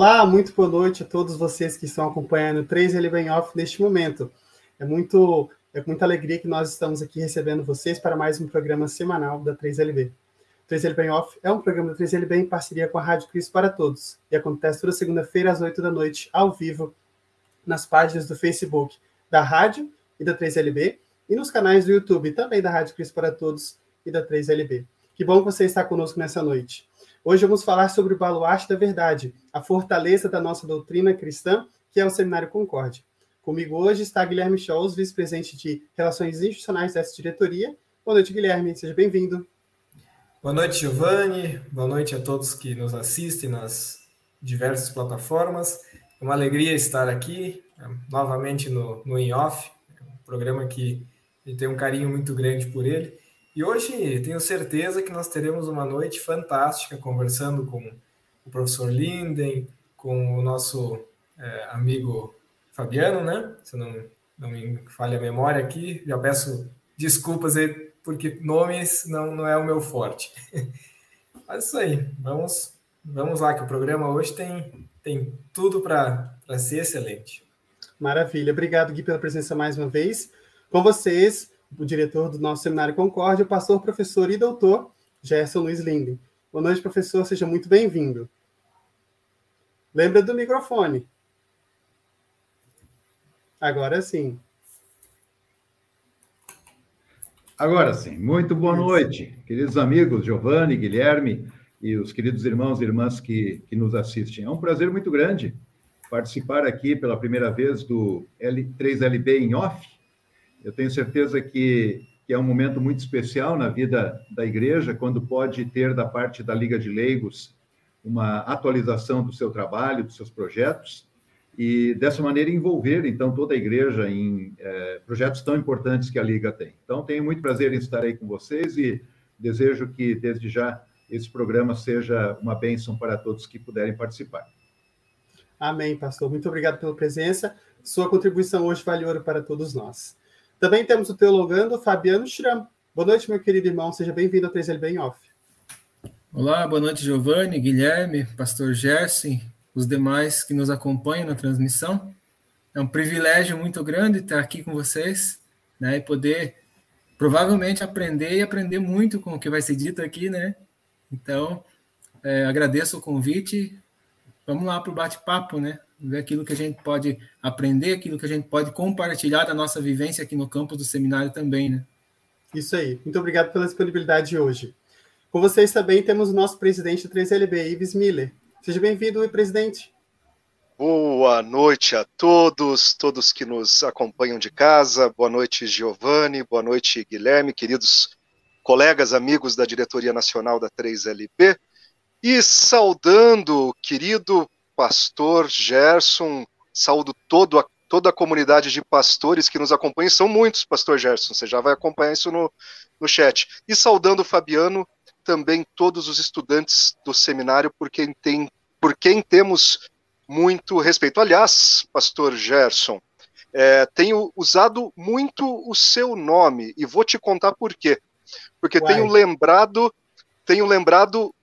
Olá, muito boa noite a todos vocês que estão acompanhando o 3L Bem Off neste momento. É muito é com muita alegria que nós estamos aqui recebendo vocês para mais um programa semanal da 3LB. 3 Bem Off é um programa da 3LB em parceria com a Rádio Cristo para Todos e acontece toda segunda-feira às 8 da noite, ao vivo, nas páginas do Facebook da Rádio e da 3LB e nos canais do YouTube também da Rádio Cristo para Todos e da 3LB. Que bom que você está conosco nessa noite. Hoje vamos falar sobre o baluarte da verdade, a fortaleza da nossa doutrina cristã, que é o Seminário Concórdia. Comigo hoje está Guilherme Scholz, vice-presidente de Relações Institucionais dessa diretoria. Boa noite, Guilherme, seja bem-vindo. Boa noite, Giovanni. Boa noite a todos que nos assistem nas diversas plataformas. É uma alegria estar aqui novamente no, no In Off, um programa que gente tem um carinho muito grande por ele. E hoje tenho certeza que nós teremos uma noite fantástica conversando com o professor Linden, com o nosso é, amigo Fabiano, né? Se não, não me falha a memória aqui, já peço desculpas aí, porque nomes não, não é o meu forte. Mas isso aí, vamos, vamos lá, que o programa hoje tem, tem tudo para ser excelente. Maravilha, obrigado, Gui, pela presença mais uma vez. Com vocês, o diretor do nosso Seminário Concórdia, o pastor, professor e doutor Gerson Luiz Linden. Boa noite, professor, seja muito bem-vindo. Lembra do microfone. Agora sim. Agora sim. Muito boa noite, queridos amigos Giovanni, Guilherme e os queridos irmãos e irmãs que, que nos assistem. É um prazer muito grande participar aqui pela primeira vez do L, 3LB em off. Eu tenho certeza que, que é um momento muito especial na vida da igreja, quando pode ter da parte da Liga de Leigos uma atualização do seu trabalho, dos seus projetos e dessa maneira envolver então toda a igreja em é, projetos tão importantes que a Liga tem. Então tenho muito prazer em estar aí com vocês e desejo que desde já esse programa seja uma bênção para todos que puderem participar. Amém, pastor. Muito obrigado pela presença. Sua contribuição hoje vale ouro para todos nós. Também temos o teologando Fabiano Schramm. Boa noite, meu querido irmão. Seja bem-vindo ao 3L Bem Off. Olá, boa noite, Giovanni, Guilherme, pastor Gerson, os demais que nos acompanham na transmissão. É um privilégio muito grande estar aqui com vocês, né, e poder provavelmente aprender e aprender muito com o que vai ser dito aqui, né? Então, é, agradeço o convite. Vamos lá para o bate-papo, né? Ver aquilo que a gente pode aprender, aquilo que a gente pode compartilhar da nossa vivência aqui no campus do seminário também, né? Isso aí. Muito obrigado pela disponibilidade hoje. Com vocês também temos o nosso presidente do 3LB, Ives Miller. Seja bem-vindo, presidente. Boa noite a todos, todos que nos acompanham de casa. Boa noite, Giovanni. Boa noite, Guilherme, queridos colegas, amigos da Diretoria Nacional da 3LB. E saudando o querido pastor Gerson, saúdo todo a, toda a comunidade de pastores que nos acompanham. São muitos, pastor Gerson, você já vai acompanhar isso no, no chat. E saudando o Fabiano, também todos os estudantes do seminário, por quem tem por quem temos muito respeito. Aliás, pastor Gerson, é, tenho usado muito o seu nome e vou te contar por quê. Porque Uai. tenho lembrado, tenho lembrado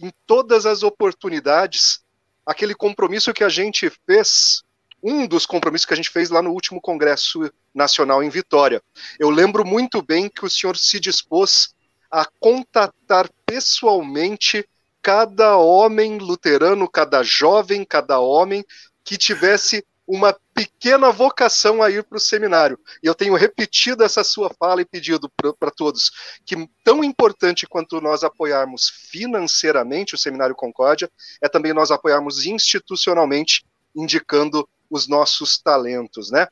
em todas as oportunidades aquele compromisso que a gente fez, um dos compromissos que a gente fez lá no último Congresso Nacional em Vitória. Eu lembro muito bem que o senhor se dispôs a contatar pessoalmente cada homem luterano, cada jovem, cada homem que tivesse uma pequena vocação a ir para o seminário. E eu tenho repetido essa sua fala e pedido para todos que tão importante quanto nós apoiarmos financeiramente o Seminário Concórdia, é também nós apoiarmos institucionalmente, indicando os nossos talentos, né?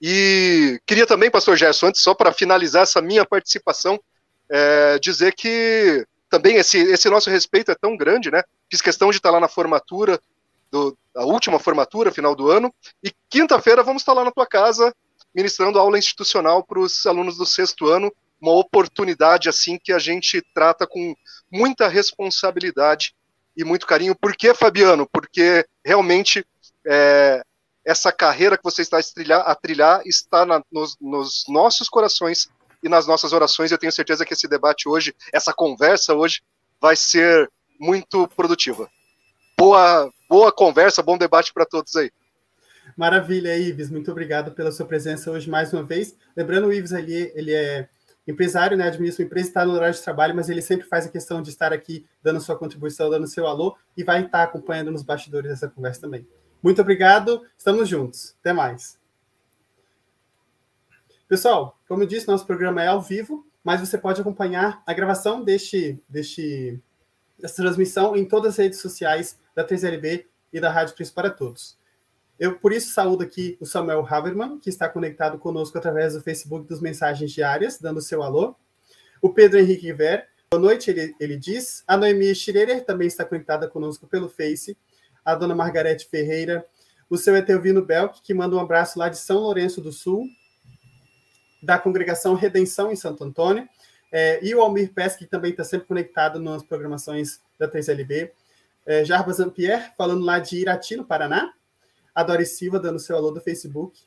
E queria também, pastor Gerson, antes, só para finalizar essa minha participação, é, dizer que também esse, esse nosso respeito é tão grande, né? Fiz questão de estar lá na formatura, do, a última formatura, final do ano, e quinta-feira vamos estar lá na tua casa ministrando aula institucional para os alunos do sexto ano, uma oportunidade assim que a gente trata com muita responsabilidade e muito carinho. Por que, Fabiano? Porque realmente é, essa carreira que você está a trilhar, a trilhar está na, nos, nos nossos corações e nas nossas orações. Eu tenho certeza que esse debate hoje, essa conversa hoje, vai ser muito produtiva. Boa, boa conversa, bom debate para todos aí. Maravilha, Ives. Muito obrigado pela sua presença hoje mais uma vez. Lembrando, o Ives ali, ele é empresário, né, administra uma empresa, está no horário de trabalho, mas ele sempre faz a questão de estar aqui dando sua contribuição, dando seu alô e vai estar acompanhando nos bastidores dessa conversa também. Muito obrigado, estamos juntos. Até mais. Pessoal, como eu disse, nosso programa é ao vivo, mas você pode acompanhar a gravação deste, deste, dessa transmissão em todas as redes sociais da 3LB e da Rádio Cristo para Todos. Eu, por isso, saúdo aqui o Samuel Haberman, que está conectado conosco através do Facebook dos Mensagens Diárias, dando seu alô. O Pedro Henrique Ver, boa noite, ele, ele diz. A Noemi Schreier também está conectada conosco pelo Face. A dona Margarete Ferreira. O seu Etelvino Belk, que manda um abraço lá de São Lourenço do Sul da congregação Redenção em Santo Antônio, é, e o Almir Pesque, que também está sempre conectado nas programações da 3LB. É, Jarbas Zampier, falando lá de Irati, no Paraná. A Doris Silva, dando seu alô do Facebook.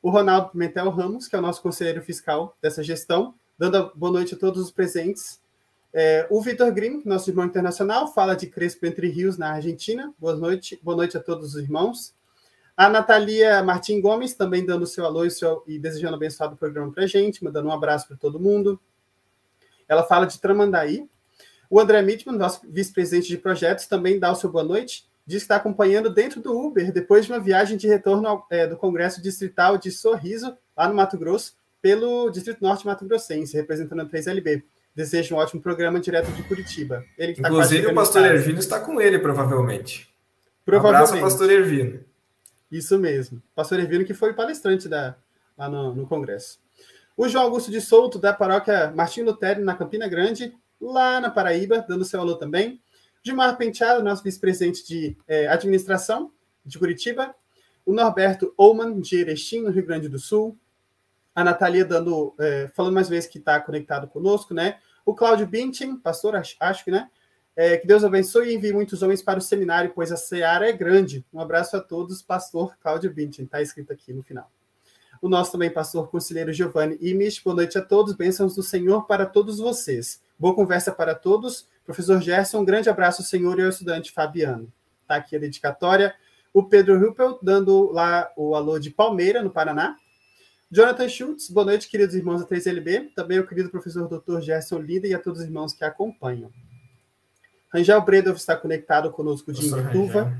O Ronaldo Pimentel Ramos, que é o nosso conselheiro fiscal dessa gestão, dando boa noite a todos os presentes. É, o Vitor Grimm, nosso irmão internacional, fala de Crespo Entre Rios, na Argentina. Boa noite, boa noite a todos os irmãos. A Natalia Martim Gomes também dando seu alô e, seu, e desejando abençoado o programa para gente, mandando um abraço para todo mundo. Ela fala de Tramandaí. O André Mitman, nosso vice-presidente de projetos, também dá o seu boa noite. Diz que está acompanhando dentro do Uber, depois de uma viagem de retorno ao, é, do Congresso Distrital de Sorriso, lá no Mato Grosso, pelo Distrito Norte Mato Grossense, representando a 3LB. Desejo um ótimo programa direto de Curitiba. Ele tá Inclusive, o pastor Ervino está com ele, provavelmente. Provavelmente. Um abraço, pastor Ervino. Isso mesmo. Pastor Ervino, que foi palestrante da, lá no, no Congresso. O João Augusto de Souto, da paróquia Martim Lutero, na Campina Grande, lá na Paraíba, dando seu alô também. Gilmar Penteado, nosso vice-presidente de é, administração de Curitiba. O Norberto Ouman, de Erechim, no Rio Grande do Sul. A Natalia dando, é, falando mais vezes que está conectado conosco, né? O Cláudio Bintin, pastor, acho, acho que, né? É, que Deus abençoe e envie muitos homens para o seminário, pois a seara é grande. Um abraço a todos, pastor Cláudio Bintin, está escrito aqui no final. O nosso também pastor conselheiro Giovanni Imish, boa noite a todos, bênçãos do Senhor para todos vocês. Boa conversa para todos. Professor Gerson, um grande abraço, Senhor, e ao estudante Fabiano. Está aqui a dedicatória. O Pedro Ruppel, dando lá o alô de Palmeira, no Paraná. Jonathan Schultz, boa noite, queridos irmãos da 3LB. Também o querido professor Dr. Gerson Lida e a todos os irmãos que acompanham. Rangel Bredov está conectado conosco de Indituva.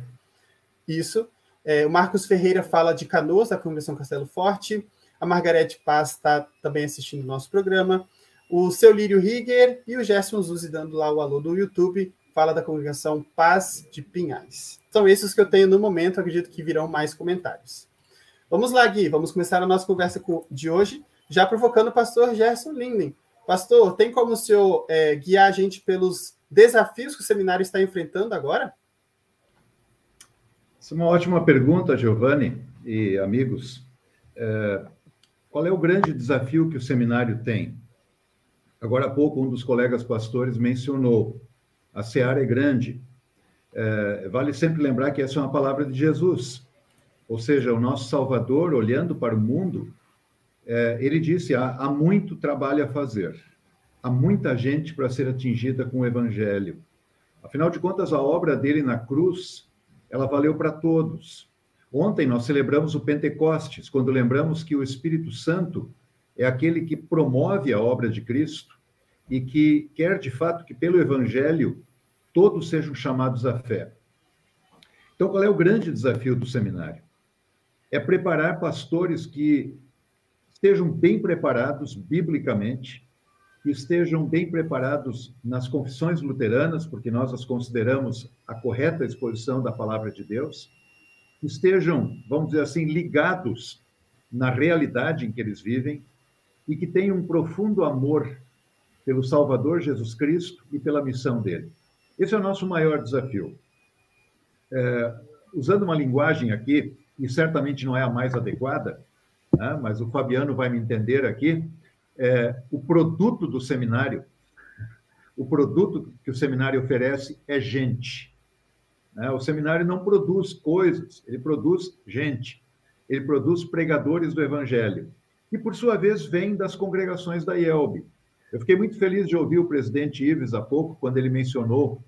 Isso. É, o Marcos Ferreira fala de Canoas, da Congregação Castelo Forte. A Margarete Paz está também assistindo o nosso programa. O seu Lírio Rigger e o Gerson Zuzi dando lá o alô do YouTube. Fala da Congregação Paz de Pinhais. São esses que eu tenho no momento. Acredito que virão mais comentários. Vamos lá, Gui. Vamos começar a nossa conversa de hoje, já provocando o pastor Gerson Linden. Pastor, tem como o senhor é, guiar a gente pelos desafios que o seminário está enfrentando agora? Essa é uma ótima pergunta, Giovanni e amigos. É, qual é o grande desafio que o seminário tem? Agora há pouco, um dos colegas pastores mencionou: a seara é grande. É, vale sempre lembrar que essa é uma palavra de Jesus. Ou seja, o nosso Salvador, olhando para o mundo, é, ele disse: há, há muito trabalho a fazer há muita gente para ser atingida com o evangelho. Afinal de contas, a obra dele na cruz, ela valeu para todos. Ontem nós celebramos o Pentecostes, quando lembramos que o Espírito Santo é aquele que promove a obra de Cristo e que quer de fato que pelo evangelho todos sejam chamados à fé. Então, qual é o grande desafio do seminário? É preparar pastores que estejam bem preparados biblicamente, que estejam bem preparados nas confissões luteranas, porque nós as consideramos a correta exposição da palavra de Deus, que estejam, vamos dizer assim, ligados na realidade em que eles vivem e que tenham um profundo amor pelo Salvador Jesus Cristo e pela missão dele. Esse é o nosso maior desafio. É, usando uma linguagem aqui, e certamente não é a mais adequada, né, mas o Fabiano vai me entender aqui, é, o produto do seminário, o produto que o seminário oferece é gente. Né? O seminário não produz coisas, ele produz gente. Ele produz pregadores do evangelho. E, por sua vez, vem das congregações da IELB. Eu fiquei muito feliz de ouvir o presidente Ives há pouco, quando ele mencionou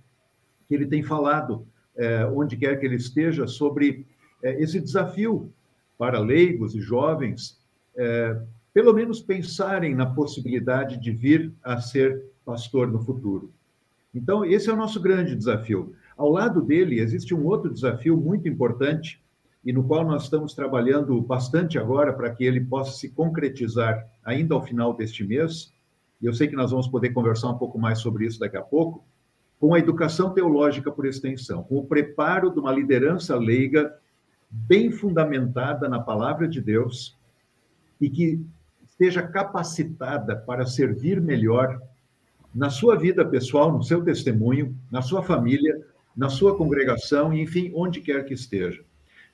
que ele tem falado é, onde quer que ele esteja, sobre é, esse desafio para leigos e jovens, é, pelo menos pensarem na possibilidade de vir a ser pastor no futuro. Então, esse é o nosso grande desafio. Ao lado dele, existe um outro desafio muito importante, e no qual nós estamos trabalhando bastante agora para que ele possa se concretizar ainda ao final deste mês. E eu sei que nós vamos poder conversar um pouco mais sobre isso daqui a pouco, com a educação teológica por extensão, com o preparo de uma liderança leiga bem fundamentada na palavra de Deus e que esteja capacitada para servir melhor na sua vida pessoal, no seu testemunho, na sua família, na sua congregação, enfim, onde quer que esteja.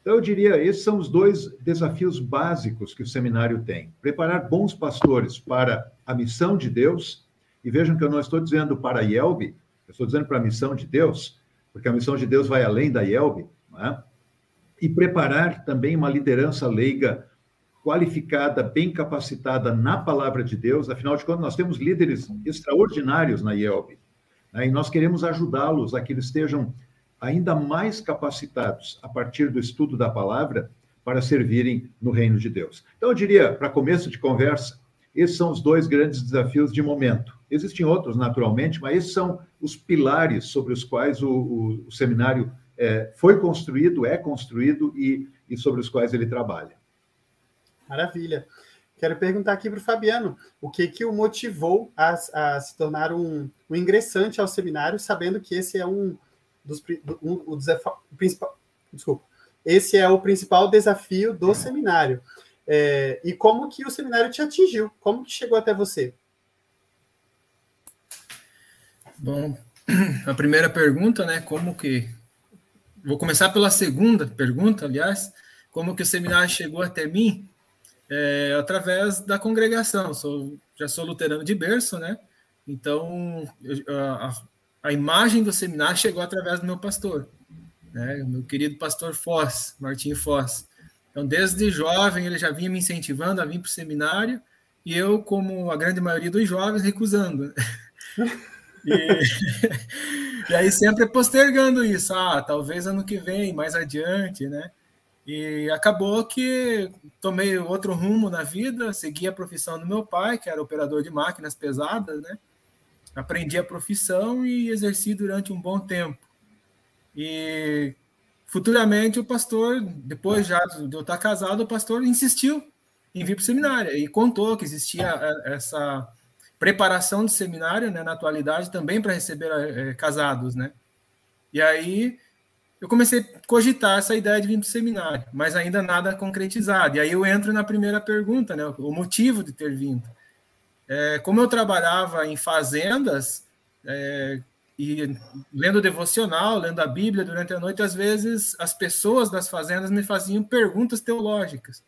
Então, eu diria, esses são os dois desafios básicos que o seminário tem: preparar bons pastores para a missão de Deus, e vejam que eu não estou dizendo para a IELB, eu estou dizendo para a missão de Deus, porque a missão de Deus vai além da IELB, é? e preparar também uma liderança leiga qualificada, bem capacitada na palavra de Deus, afinal de contas, nós temos líderes extraordinários na IELB, né? e nós queremos ajudá-los a que eles estejam ainda mais capacitados a partir do estudo da palavra para servirem no reino de Deus. Então, eu diria, para começo de conversa, esses são os dois grandes desafios de momento. Existem outros, naturalmente, mas esses são os pilares sobre os quais o, o, o seminário é, foi construído, é construído e, e sobre os quais ele trabalha. Maravilha. Quero perguntar aqui para o Fabiano, o que que o motivou a, a se tornar um, um, ingressante ao seminário, sabendo que esse é um, dos um, o, desafio, principal, desculpa, esse é o principal desafio do seminário. É, e como que o seminário te atingiu? Como que chegou até você? Bom, a primeira pergunta, né? Como que vou começar pela segunda pergunta, aliás, como que o seminário chegou até mim? É, através da congregação. Sou, já sou luterano de berço, né? Então, eu, a imagem do seminário chegou através do meu pastor, né? meu querido pastor Foz, Martinho Foz. Então, desde jovem, ele já vinha me incentivando a vir para o seminário, e eu, como a grande maioria dos jovens, recusando. E, e, aí sempre postergando isso, ah, talvez ano que vem, mais adiante, né? E acabou que tomei outro rumo na vida, segui a profissão do meu pai, que era operador de máquinas pesadas, né? Aprendi a profissão e exerci durante um bom tempo. E futuramente o pastor, depois já de eu estar casado, o pastor insistiu em vir para o seminário e contou que existia é, essa preparação de seminário, né, na atualidade, também para receber é, casados, né? E aí eu comecei a cogitar essa ideia de vir para o seminário, mas ainda nada concretizado. E aí eu entro na primeira pergunta, né, o motivo de ter vindo. É, como eu trabalhava em fazendas, é, e lendo devocional, lendo a Bíblia durante a noite, às vezes as pessoas das fazendas me faziam perguntas teológicas,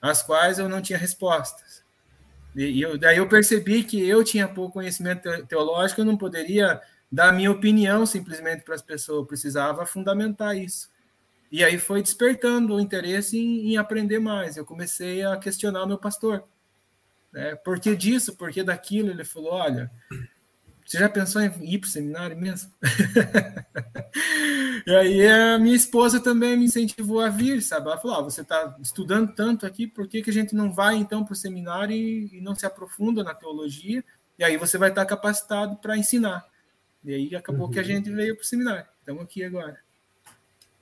às quais eu não tinha respostas. E, eu, daí eu percebi que eu tinha pouco conhecimento teológico, eu não poderia dar minha opinião simplesmente para as pessoas, eu precisava fundamentar isso. E aí foi despertando o interesse em, em aprender mais. Eu comecei a questionar o meu pastor. Né? Por que disso? Por que daquilo? Ele falou: olha, você já pensou em ir para o seminário mesmo? e aí a minha esposa também me incentivou a vir, sabe? Ela falou: ah, você está estudando tanto aqui, por que, que a gente não vai então para o seminário e, e, não se aprofunda na teologia? E aí você vai estar capacitado para ensinar. E aí acabou uhum. que a uhum. gente veio para o seminário. Estamos aqui agora.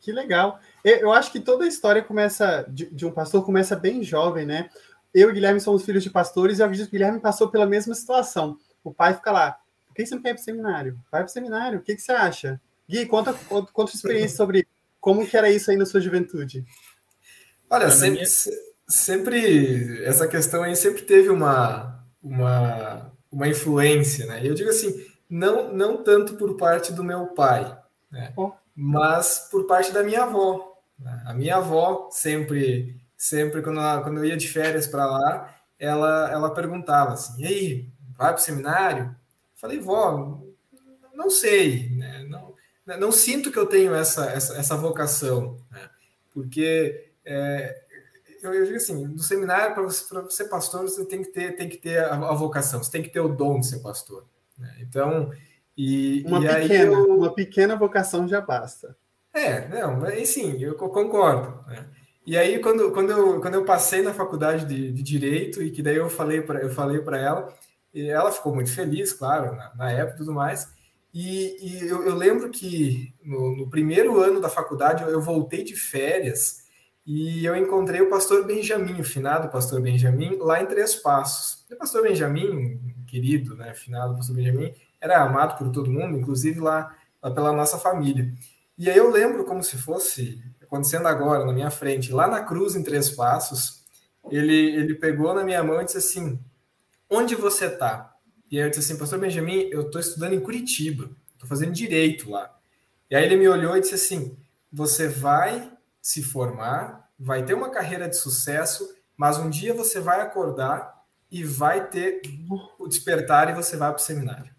Que legal. Eu acho que toda a história começa de, de um pastor começa bem jovem, né? Eu e Guilherme somos filhos de pastores e eu acredito que o Guilherme passou pela mesma situação. O pai fica lá, por que você não quer ir para o seminário? Vai para o seminário, o que, que você acha? Gui, conta, conta, conta sua experiência sobre como que era isso aí na sua juventude. Olha, sempre, minha... sempre, essa questão aí sempre teve uma, uma, uma influência, né? Eu digo assim, não, não tanto por parte do meu pai, né? Oh. mas por parte da minha avó. Né? A minha avó sempre sempre quando, ela, quando eu ia de férias para lá, ela, ela perguntava assim: e aí, vai para o seminário? Falei, vó, não sei, né? não, não sinto que eu tenho essa, essa, essa vocação, né? porque é, eu, eu, digo assim: no seminário, para você, ser pastor, você tem que ter, tem que ter a, a, vocação, você tem que ter o dom de ser pastor. Né? Então, e, uma, e pequena, eu... uma pequena vocação já basta. É, não, mas sim, eu concordo. Né? E aí, quando, quando, eu, quando eu passei na faculdade de, de Direito, e que daí eu falei para eu falei para ela, e ela ficou muito feliz, claro, na, na época e tudo mais. E, e eu, eu, lembro que no, no, primeiro ano da faculdade eu, eu, voltei de férias e eu encontrei o pastor Benjamin, o finado pastor Benjamin, lá em Três Passos. O pastor Benjamin, querido, né, finado pastor Benjamin, era amado por todo mundo, inclusive lá, lá pela nossa família. E aí eu lembro como se fosse acontecendo agora na minha frente, lá na cruz em Três Passos, ele, ele pegou na minha mão e disse assim: Onde você está? E aí eu disse assim, Pastor Benjamin, eu estou estudando em Curitiba, estou fazendo direito lá. E aí ele me olhou e disse assim: Você vai se formar, vai ter uma carreira de sucesso, mas um dia você vai acordar e vai ter o despertar e você vai para o seminário.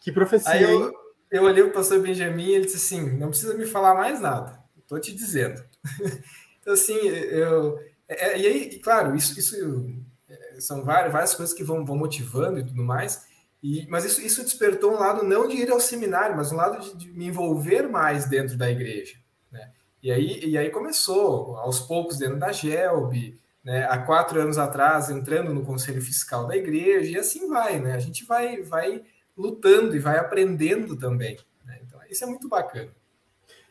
Que profecia, aí eu, eu olhei para o pastor Benjamin e ele disse assim: Não precisa me falar mais nada, estou te dizendo. então, assim, eu. É, é, e aí, claro, isso, isso são várias, várias coisas que vão, vão motivando e tudo mais. E, mas isso, isso despertou um lado não de ir ao seminário, mas um lado de, de me envolver mais dentro da igreja. Né? E, aí, e aí começou, aos poucos, dentro da GELB, né? há quatro anos atrás, entrando no conselho fiscal da igreja, e assim vai. Né? A gente vai, vai lutando e vai aprendendo também. Né? Então, isso é muito bacana.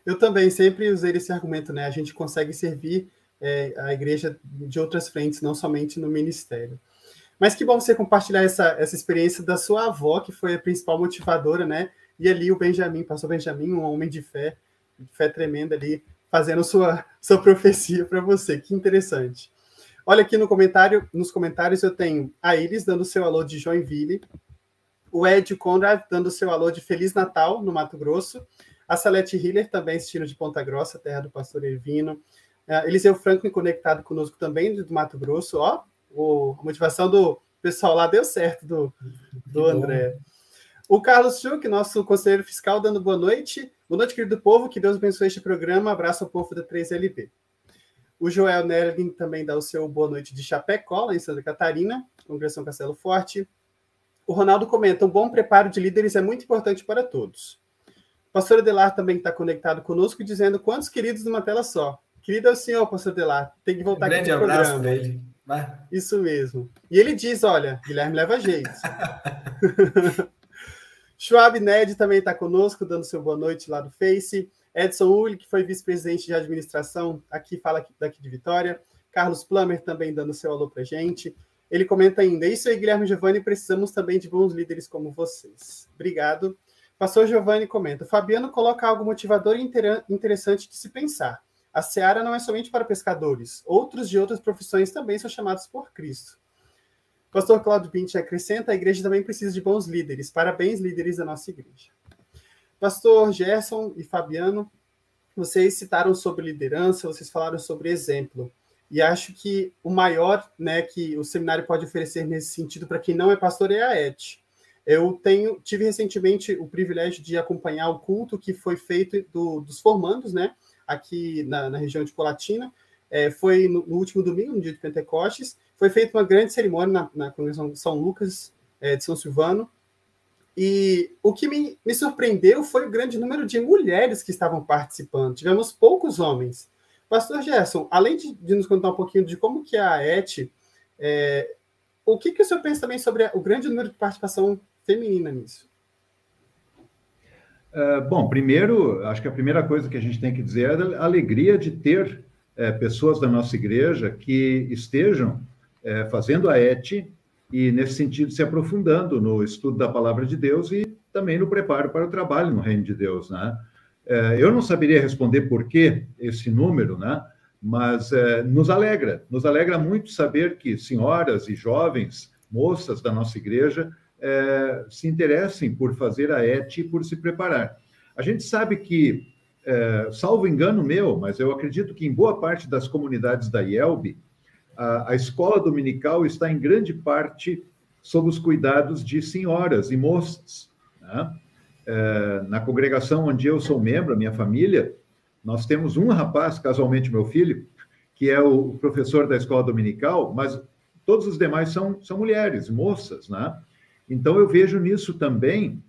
Eu também sempre usei esse argumento, né? A gente consegue servir é, a igreja de outras frentes, não somente no ministério. Mas que bom você compartilhar essa, essa experiência da sua avó, que foi a principal motivadora, né? E ali o Benjamin, pastor Benjamin, um homem de fé, de fé tremenda ali, fazendo sua, sua profecia para você. Que interessante. Olha aqui no comentário, nos comentários eu tenho a Iris dando seu alô de Joinville, o Ed Conrad dando seu alô de Feliz Natal no Mato Grosso, a Salete Hiller também assistindo de Ponta Grossa, terra do pastor Ervino, Uh, Eliseu Franklin conectado conosco também, do Mato Grosso. Ó, o, a motivação do pessoal lá deu certo, do, do André. O Carlos Schuch, nosso conselheiro fiscal, dando boa noite. Boa noite, querido povo. Que Deus abençoe este programa. Abraço ao povo da 3LP. O Joel Nerlin também dá o seu boa noite de Chapecó, lá em Santa Catarina, Congregação Castelo Forte. O Ronaldo comenta: um bom preparo de líderes é muito importante para todos. O pastor Adelar também está conectado conosco, dizendo quantos queridos numa tela só. Querido senhor, pastor Delar, tem que voltar um aqui no programa. Dele. Vai. Isso mesmo. E ele diz: olha, Guilherme leva jeito. Schwab Ned também está conosco, dando seu boa noite lá do Face. Edson Uli, que foi vice-presidente de administração, aqui fala daqui de Vitória. Carlos Plummer também dando seu alô para gente. Ele comenta ainda: Isso aí, Guilherme Giovanni, precisamos também de bons líderes como vocês. Obrigado. Pastor Giovanni comenta: Fabiano coloca algo motivador e interessante de se pensar. A seara não é somente para pescadores, outros de outras profissões também são chamados por Cristo. Pastor Claudio Pinti acrescenta: a igreja também precisa de bons líderes. Parabéns, líderes da nossa igreja. Pastor Gerson e Fabiano, vocês citaram sobre liderança, vocês falaram sobre exemplo. E acho que o maior né, que o seminário pode oferecer nesse sentido para quem não é pastor é a ET. Eu tenho, tive recentemente o privilégio de acompanhar o culto que foi feito do, dos formandos, né? aqui na, na região de Colatina. É, foi no, no, último domingo, no dia de Pentecostes, foi feita uma grande cerimônia na, na congregação de São Lucas é, de São Silvano. E o que me, me surpreendeu foi o grande número de mulheres que estavam participando. Tivemos poucos homens. Pastor Gerson, além de, de nos contar um pouquinho de como que é a ET, é, o que, que o senhor pensa também sobre o grande número de participação feminina nisso? Uh, bom, primeiro, acho que a primeira coisa que a gente tem que dizer é a alegria de ter é, pessoas da nossa igreja que estejam é, fazendo a ET e, nesse sentido, se aprofundando no estudo da palavra de Deus e também no preparo para o trabalho no reino de Deus, né? É, eu não saberia responder por que esse número, né? Mas nos alegra, nos alegra muito saber que senhoras e jovens, moças da nossa igreja, é, se interessem por fazer a ET e por se preparar. A gente sabe que, é, salvo engano meu, mas eu acredito que em boa parte das comunidades da IELB, a, a escola dominical está em grande parte sob os cuidados de senhoras e moças. Né? É, na congregação onde eu sou membro, a minha família, nós temos um rapaz, casualmente meu filho, que é o professor da escola dominical, mas todos os demais são, são mulheres, moças, né? Então, eu vejo nisso também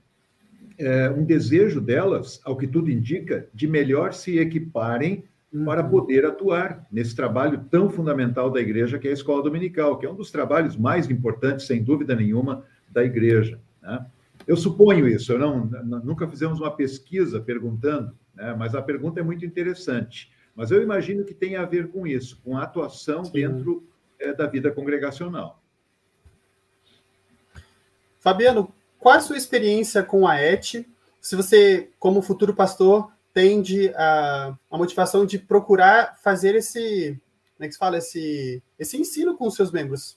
é, um desejo delas, ao que tudo indica, de melhor se equiparem para uhum. poder atuar nesse trabalho tão fundamental da igreja, que é a escola dominical, que é um dos trabalhos mais importantes, sem dúvida nenhuma, da igreja. Né? Eu suponho isso, eu não, nunca fizemos uma pesquisa perguntando, né? mas a pergunta é muito interessante. Mas eu imagino que tem a ver com isso, com a atuação Sim. dentro é, da vida congregacional. Fabiano, qual a sua experiência com a ET? Se você, como futuro pastor, tende a, a motivação de procurar fazer esse, como é que se fala, esse, esse ensino com os seus membros?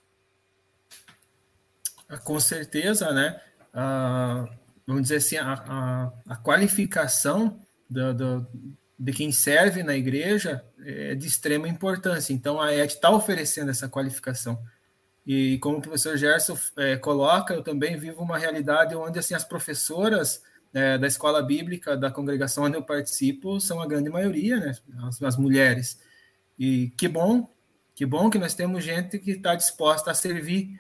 Ah, com certeza, né? Ah, vamos dizer assim, a, a, a qualificação do, do, de quem serve na igreja é de extrema importância. Então, a ET está oferecendo essa qualificação. E como o professor Gerson é, coloca, eu também vivo uma realidade onde assim as professoras é, da escola bíblica da congregação onde eu participo são a grande maioria, né, as, as mulheres. E que bom, que bom que nós temos gente que está disposta a servir.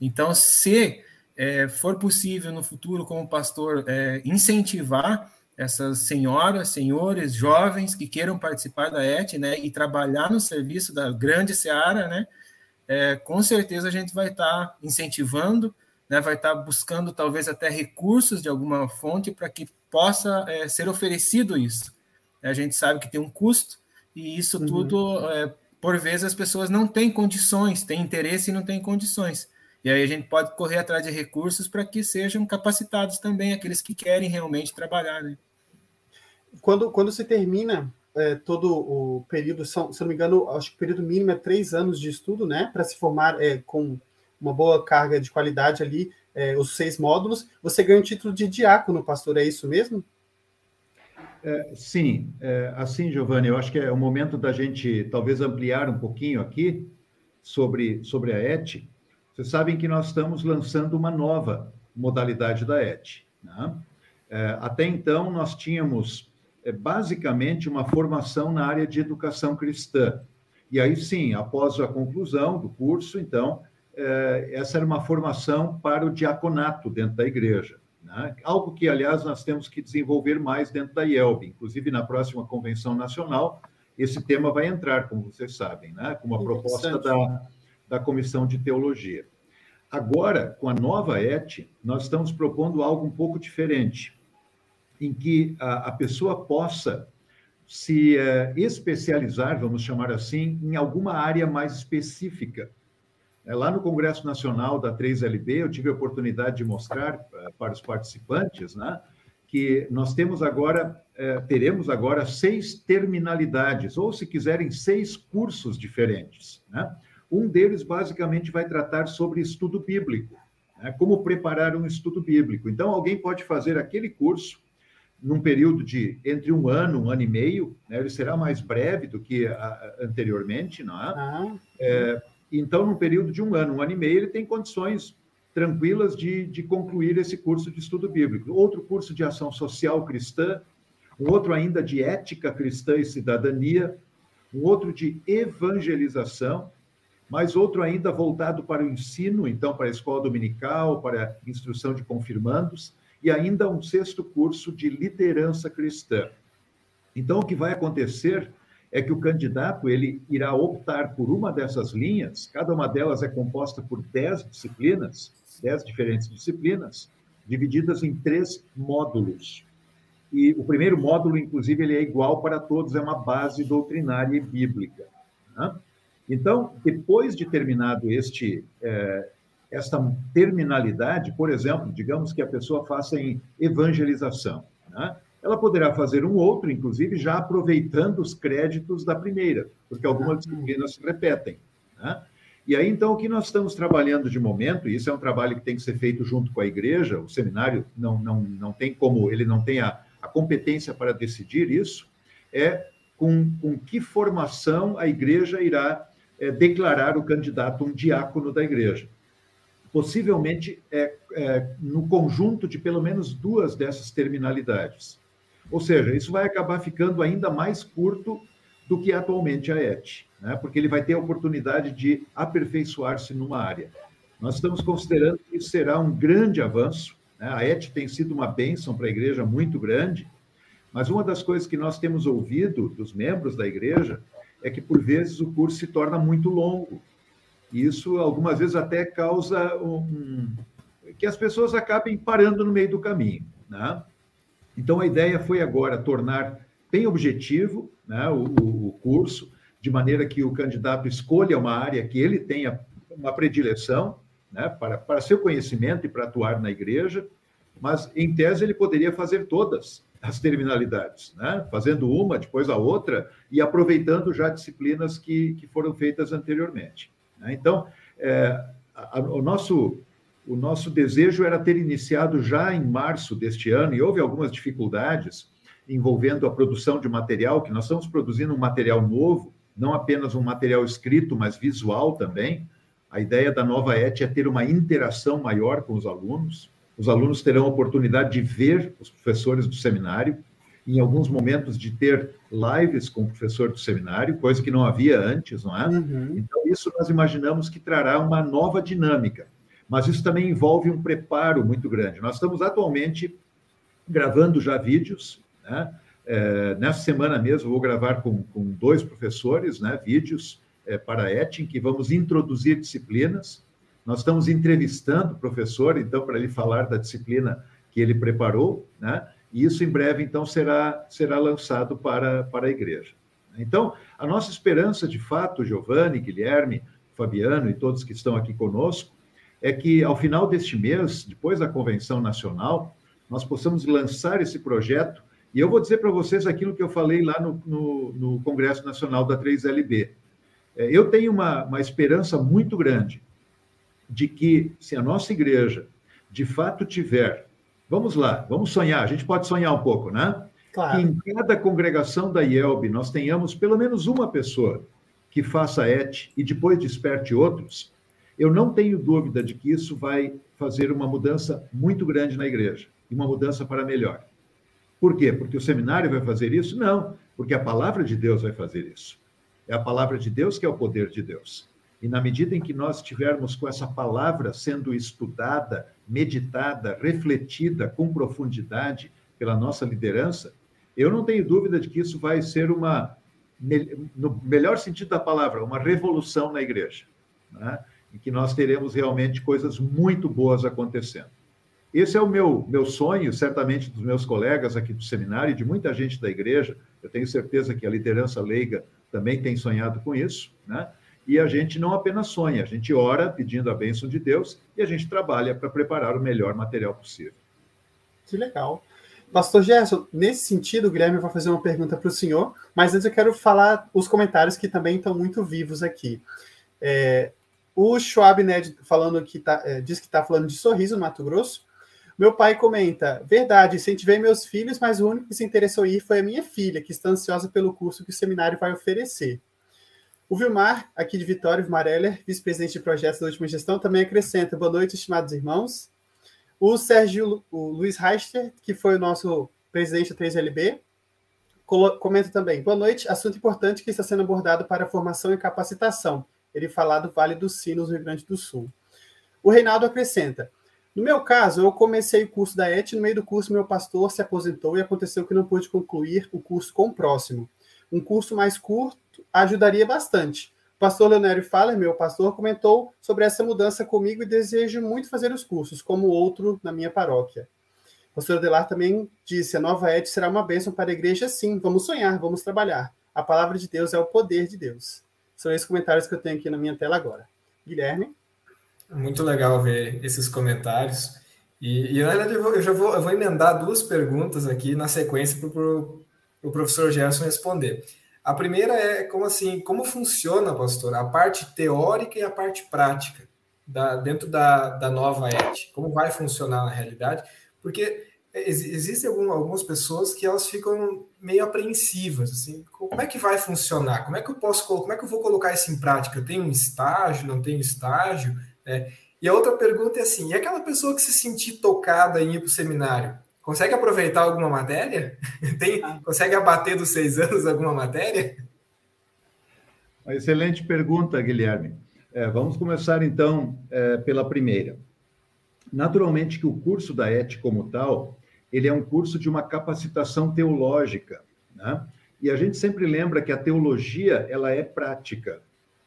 Então, se é, for possível no futuro, como pastor, é, incentivar essas senhoras, senhores, jovens que queiram participar da ET, né, e trabalhar no serviço da grande seara, né, é, com certeza a gente vai estar tá incentivando, né, vai estar tá buscando talvez até recursos de alguma fonte para que possa é, ser oferecido isso. A gente sabe que tem um custo e isso uhum. tudo, é, por vezes, as pessoas não têm condições, têm interesse e não têm condições. E aí a gente pode correr atrás de recursos para que sejam capacitados também aqueles que querem realmente trabalhar. Né? Quando, quando se termina é, todo o período, são, se não me engano, acho que o período mínimo é três anos de estudo, né? Para se formar é, com uma boa carga de qualidade ali, é, os seis módulos, você ganha o título de diácono, pastor, é isso mesmo? É, sim, é, assim, Giovanni, eu acho que é o momento da gente talvez ampliar um pouquinho aqui sobre, sobre a ET. Vocês sabem que nós estamos lançando uma nova modalidade da ET. Né? É, até então, nós tínhamos é basicamente uma formação na área de educação cristã. E aí sim, após a conclusão do curso, então, é, essa era uma formação para o diaconato dentro da igreja. Né? Algo que, aliás, nós temos que desenvolver mais dentro da IELB. Inclusive, na próxima convenção nacional, esse tema vai entrar, como vocês sabem, né? com uma proposta da, da Comissão de Teologia. Agora, com a nova ET, nós estamos propondo algo um pouco diferente em que a, a pessoa possa se uh, especializar, vamos chamar assim, em alguma área mais específica. É, lá no Congresso Nacional da 3LB, eu tive a oportunidade de mostrar uh, para os participantes né, que nós temos agora, uh, teremos agora seis terminalidades, ou se quiserem, seis cursos diferentes. Né? Um deles, basicamente, vai tratar sobre estudo bíblico, né? como preparar um estudo bíblico. Então, alguém pode fazer aquele curso num período de entre um ano, um ano e meio, né? ele será mais breve do que a, anteriormente, não é? Ah. é? Então, num período de um ano, um ano e meio, ele tem condições tranquilas de, de concluir esse curso de estudo bíblico. Outro curso de ação social cristã, um outro ainda de ética cristã e cidadania, um outro de evangelização, mais outro ainda voltado para o ensino, então para a escola dominical, para a instrução de confirmandos, e ainda um sexto curso de liderança cristã. Então, o que vai acontecer é que o candidato ele irá optar por uma dessas linhas, cada uma delas é composta por dez disciplinas, dez diferentes disciplinas, divididas em três módulos. E o primeiro módulo, inclusive, ele é igual para todos, é uma base doutrinária e bíblica. Né? Então, depois de terminado este, eh, esta terminalidade, por exemplo, digamos que a pessoa faça em evangelização, né? ela poderá fazer um outro, inclusive já aproveitando os créditos da primeira, porque algumas disciplinas se repetem. Né? E aí, então, o que nós estamos trabalhando de momento, e isso é um trabalho que tem que ser feito junto com a igreja, o seminário não, não, não tem como, ele não tem a, a competência para decidir isso, é com, com que formação a igreja irá é, declarar o candidato um diácono da igreja possivelmente é, é, no conjunto de pelo menos duas dessas terminalidades. Ou seja, isso vai acabar ficando ainda mais curto do que atualmente a ET, né? porque ele vai ter a oportunidade de aperfeiçoar-se numa área. Nós estamos considerando que isso será um grande avanço, Né? A ET tem sido uma bênção para a igreja muito grande, mas uma das coisas que nós temos ouvido dos membros da igreja é que, por vezes, o curso se torna muito longo. Isso, algumas vezes, até causa um, que as pessoas acabem parando no meio do caminho. Né? Então, a ideia foi agora tornar bem objetivo né, o, o, curso, de maneira que o candidato escolha uma área que ele tenha uma predileção né, para, para seu conhecimento e para atuar na igreja, mas, em tese, ele poderia fazer todas as terminalidades, né? fazendo uma, depois a outra, e aproveitando já disciplinas que, que foram feitas anteriormente. Né? Então, é, a, o, nosso, o nosso desejo era ter iniciado já em março deste ano, e houve algumas dificuldades envolvendo a produção de material, que nós estamos produzindo um material novo, não apenas um material escrito, mas visual também. A ideia da nova ET é ter uma interação maior com os alunos. Os alunos terão a oportunidade de ver os professores do seminário, em alguns momentos de ter lives com o professor do seminário, coisa que não havia antes, não é? Uhum. Então, isso nós imaginamos que trará uma nova dinâmica. Mas isso também envolve um preparo muito grande. Nós estamos atualmente gravando já vídeos, né? É, nessa semana mesmo, vou gravar com, com dois professores né, vídeos é, para a ET, em que vamos introduzir disciplinas. Nós estamos entrevistando o professor, então, para ele falar da disciplina que ele preparou, né? E isso em breve, então, será, será lançado para, para a igreja. Então, a nossa esperança, de fato, Giovanni, Guilherme, Fabiano e todos que estão aqui conosco, é que ao final deste mês, depois da convenção nacional, nós possamos lançar esse projeto e eu vou dizer para vocês aquilo que eu falei lá no, no, no Congresso Nacional da 3LB. É, eu tenho uma, uma esperança muito grande de que, se a nossa igreja de fato tiver, vamos lá, vamos sonhar, a gente pode sonhar um pouco, né? Claro. Que em cada congregação da IELB nós tenhamos pelo menos uma pessoa que faça ET e depois desperte outros, eu não tenho dúvida de que isso vai fazer uma mudança muito grande na igreja e uma mudança para melhor. Por quê? Porque o seminário vai fazer isso? Não, porque a palavra de Deus vai fazer isso. É a palavra de Deus que é o poder de Deus. E na medida em que nós estivermos com essa palavra sendo estudada, meditada, refletida com profundidade pela nossa liderança, eu não tenho dúvida de que isso vai ser uma, no melhor sentido da palavra, uma revolução na igreja, né? em que nós teremos realmente coisas muito boas acontecendo. Esse é o meu, meu sonho, certamente dos meus colegas aqui do seminário e de muita gente da igreja. Eu tenho certeza que a liderança leiga também tem sonhado com isso, né? E a gente não apenas sonha, a gente ora pedindo a bênção de Deus e a gente trabalha para preparar o melhor material possível. Que legal. Pastor Gerson, nesse sentido, o Guilherme vai fazer uma pergunta para o senhor, mas antes eu quero falar os comentários que também estão muito vivos aqui. É, o Schwab Ned falando que tá, é, diz que está falando de sorriso no Mato Grosso. Meu pai comenta: verdade, incentivei meus filhos, mas o único que se interessou em ir foi a minha filha, que está ansiosa pelo curso que o seminário vai oferecer. O Vilmar, aqui de Vitória, Vilmar Heller, vice-presidente de projetos da última gestão, também acrescenta: boa noite, estimados irmãos. O Sérgio o Luiz Reister, que foi o nosso presidente da 3LB, comenta também: boa noite, assunto importante que está sendo abordado para formação e capacitação. Ele fala do Vale dos Sinos, no Rio Grande do Sul. O Reinaldo acrescenta: no meu caso, eu comecei o curso da ET, no meio do curso meu pastor se aposentou e aconteceu que não pude concluir o curso com o próximo. Um curso mais curto ajudaria bastante. O pastor Leonério Faller, meu pastor, comentou sobre essa mudança comigo e desejo muito fazer os cursos, como outro na minha paróquia. O pastor Adelar também disse: a nova ET será uma bênção para a igreja, sim. Vamos sonhar, vamos trabalhar. A palavra de Deus é o poder de Deus. São esses comentários que eu tenho aqui na minha tela agora. Guilherme? Muito legal ver esses comentários. E, e eu já vou, eu vou emendar duas perguntas aqui na sequência para o pro, pro professor Gerson responder. A primeira é como assim, como funciona, pastor, a parte teórica e a parte prática da, dentro da, da nova ET? Como vai funcionar na realidade? Porque existem algumas pessoas que elas ficam meio apreensivas, assim, como é que vai funcionar? Como é que eu posso, como é que eu vou colocar isso em prática? Tem um estágio, não tem estágio? É, e a outra pergunta é assim: e aquela pessoa que se sentir tocada em ir para o seminário, consegue aproveitar alguma matéria? Tem, ah. consegue abater dos seis anos alguma matéria? Uma excelente pergunta, Guilherme. É, vamos começar então é, pela primeira. naturalmente que o curso da ET como tal, ele é um curso de uma capacitação teológica, né? E a gente sempre lembra que a teologia, ela é prática,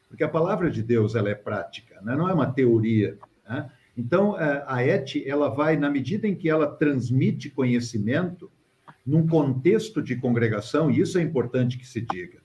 porque a palavra de Deus, ela é prática, né? não é uma teoria, né? Então, a ET, ela vai, na medida em que ela transmite conhecimento, num contexto de congregação, e isso é importante que se diga,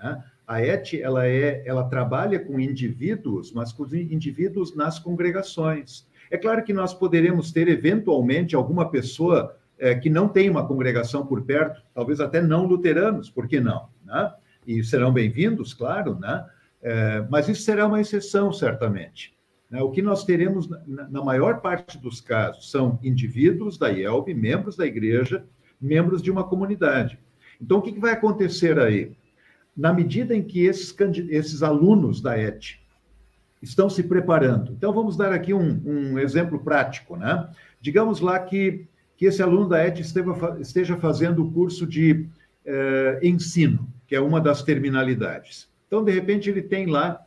né? A ET, ela, é, ela trabalha com indivíduos, mas com indivíduos nas congregações. É claro que nós poderemos ter, eventualmente, alguma pessoa é, que não tem uma congregação por perto, talvez até não luteranos, por que não? Né? E serão bem-vindos, claro, né? É, mas isso será uma exceção, certamente. Né? O que nós teremos, na, maior parte dos casos, são indivíduos da IELB, membros da igreja, membros de uma comunidade. Então, o que, vai acontecer aí? na medida em que esses, esses alunos da ET estão se preparando. Então, vamos dar aqui um, um exemplo prático, né? Digamos lá que, que esse aluno da ET esteja, esteja fazendo o curso de eh, ensino, que é uma das terminalidades. Então, de repente, ele tem lá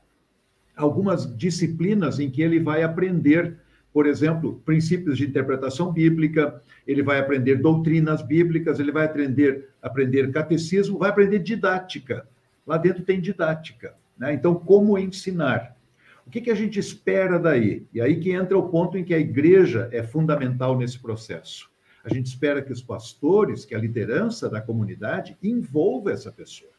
algumas disciplinas em que ele vai aprender, por exemplo, princípios de interpretação bíblica, ele vai aprender doutrinas bíblicas, ele vai aprender, aprender catecismo, vai aprender didática. Lá dentro tem didática. Né? Então, como ensinar? O que, que a gente espera daí? E aí que entra o ponto em que a igreja é fundamental nesse processo. A gente espera que os pastores, que a liderança da comunidade, envolva essa pessoa.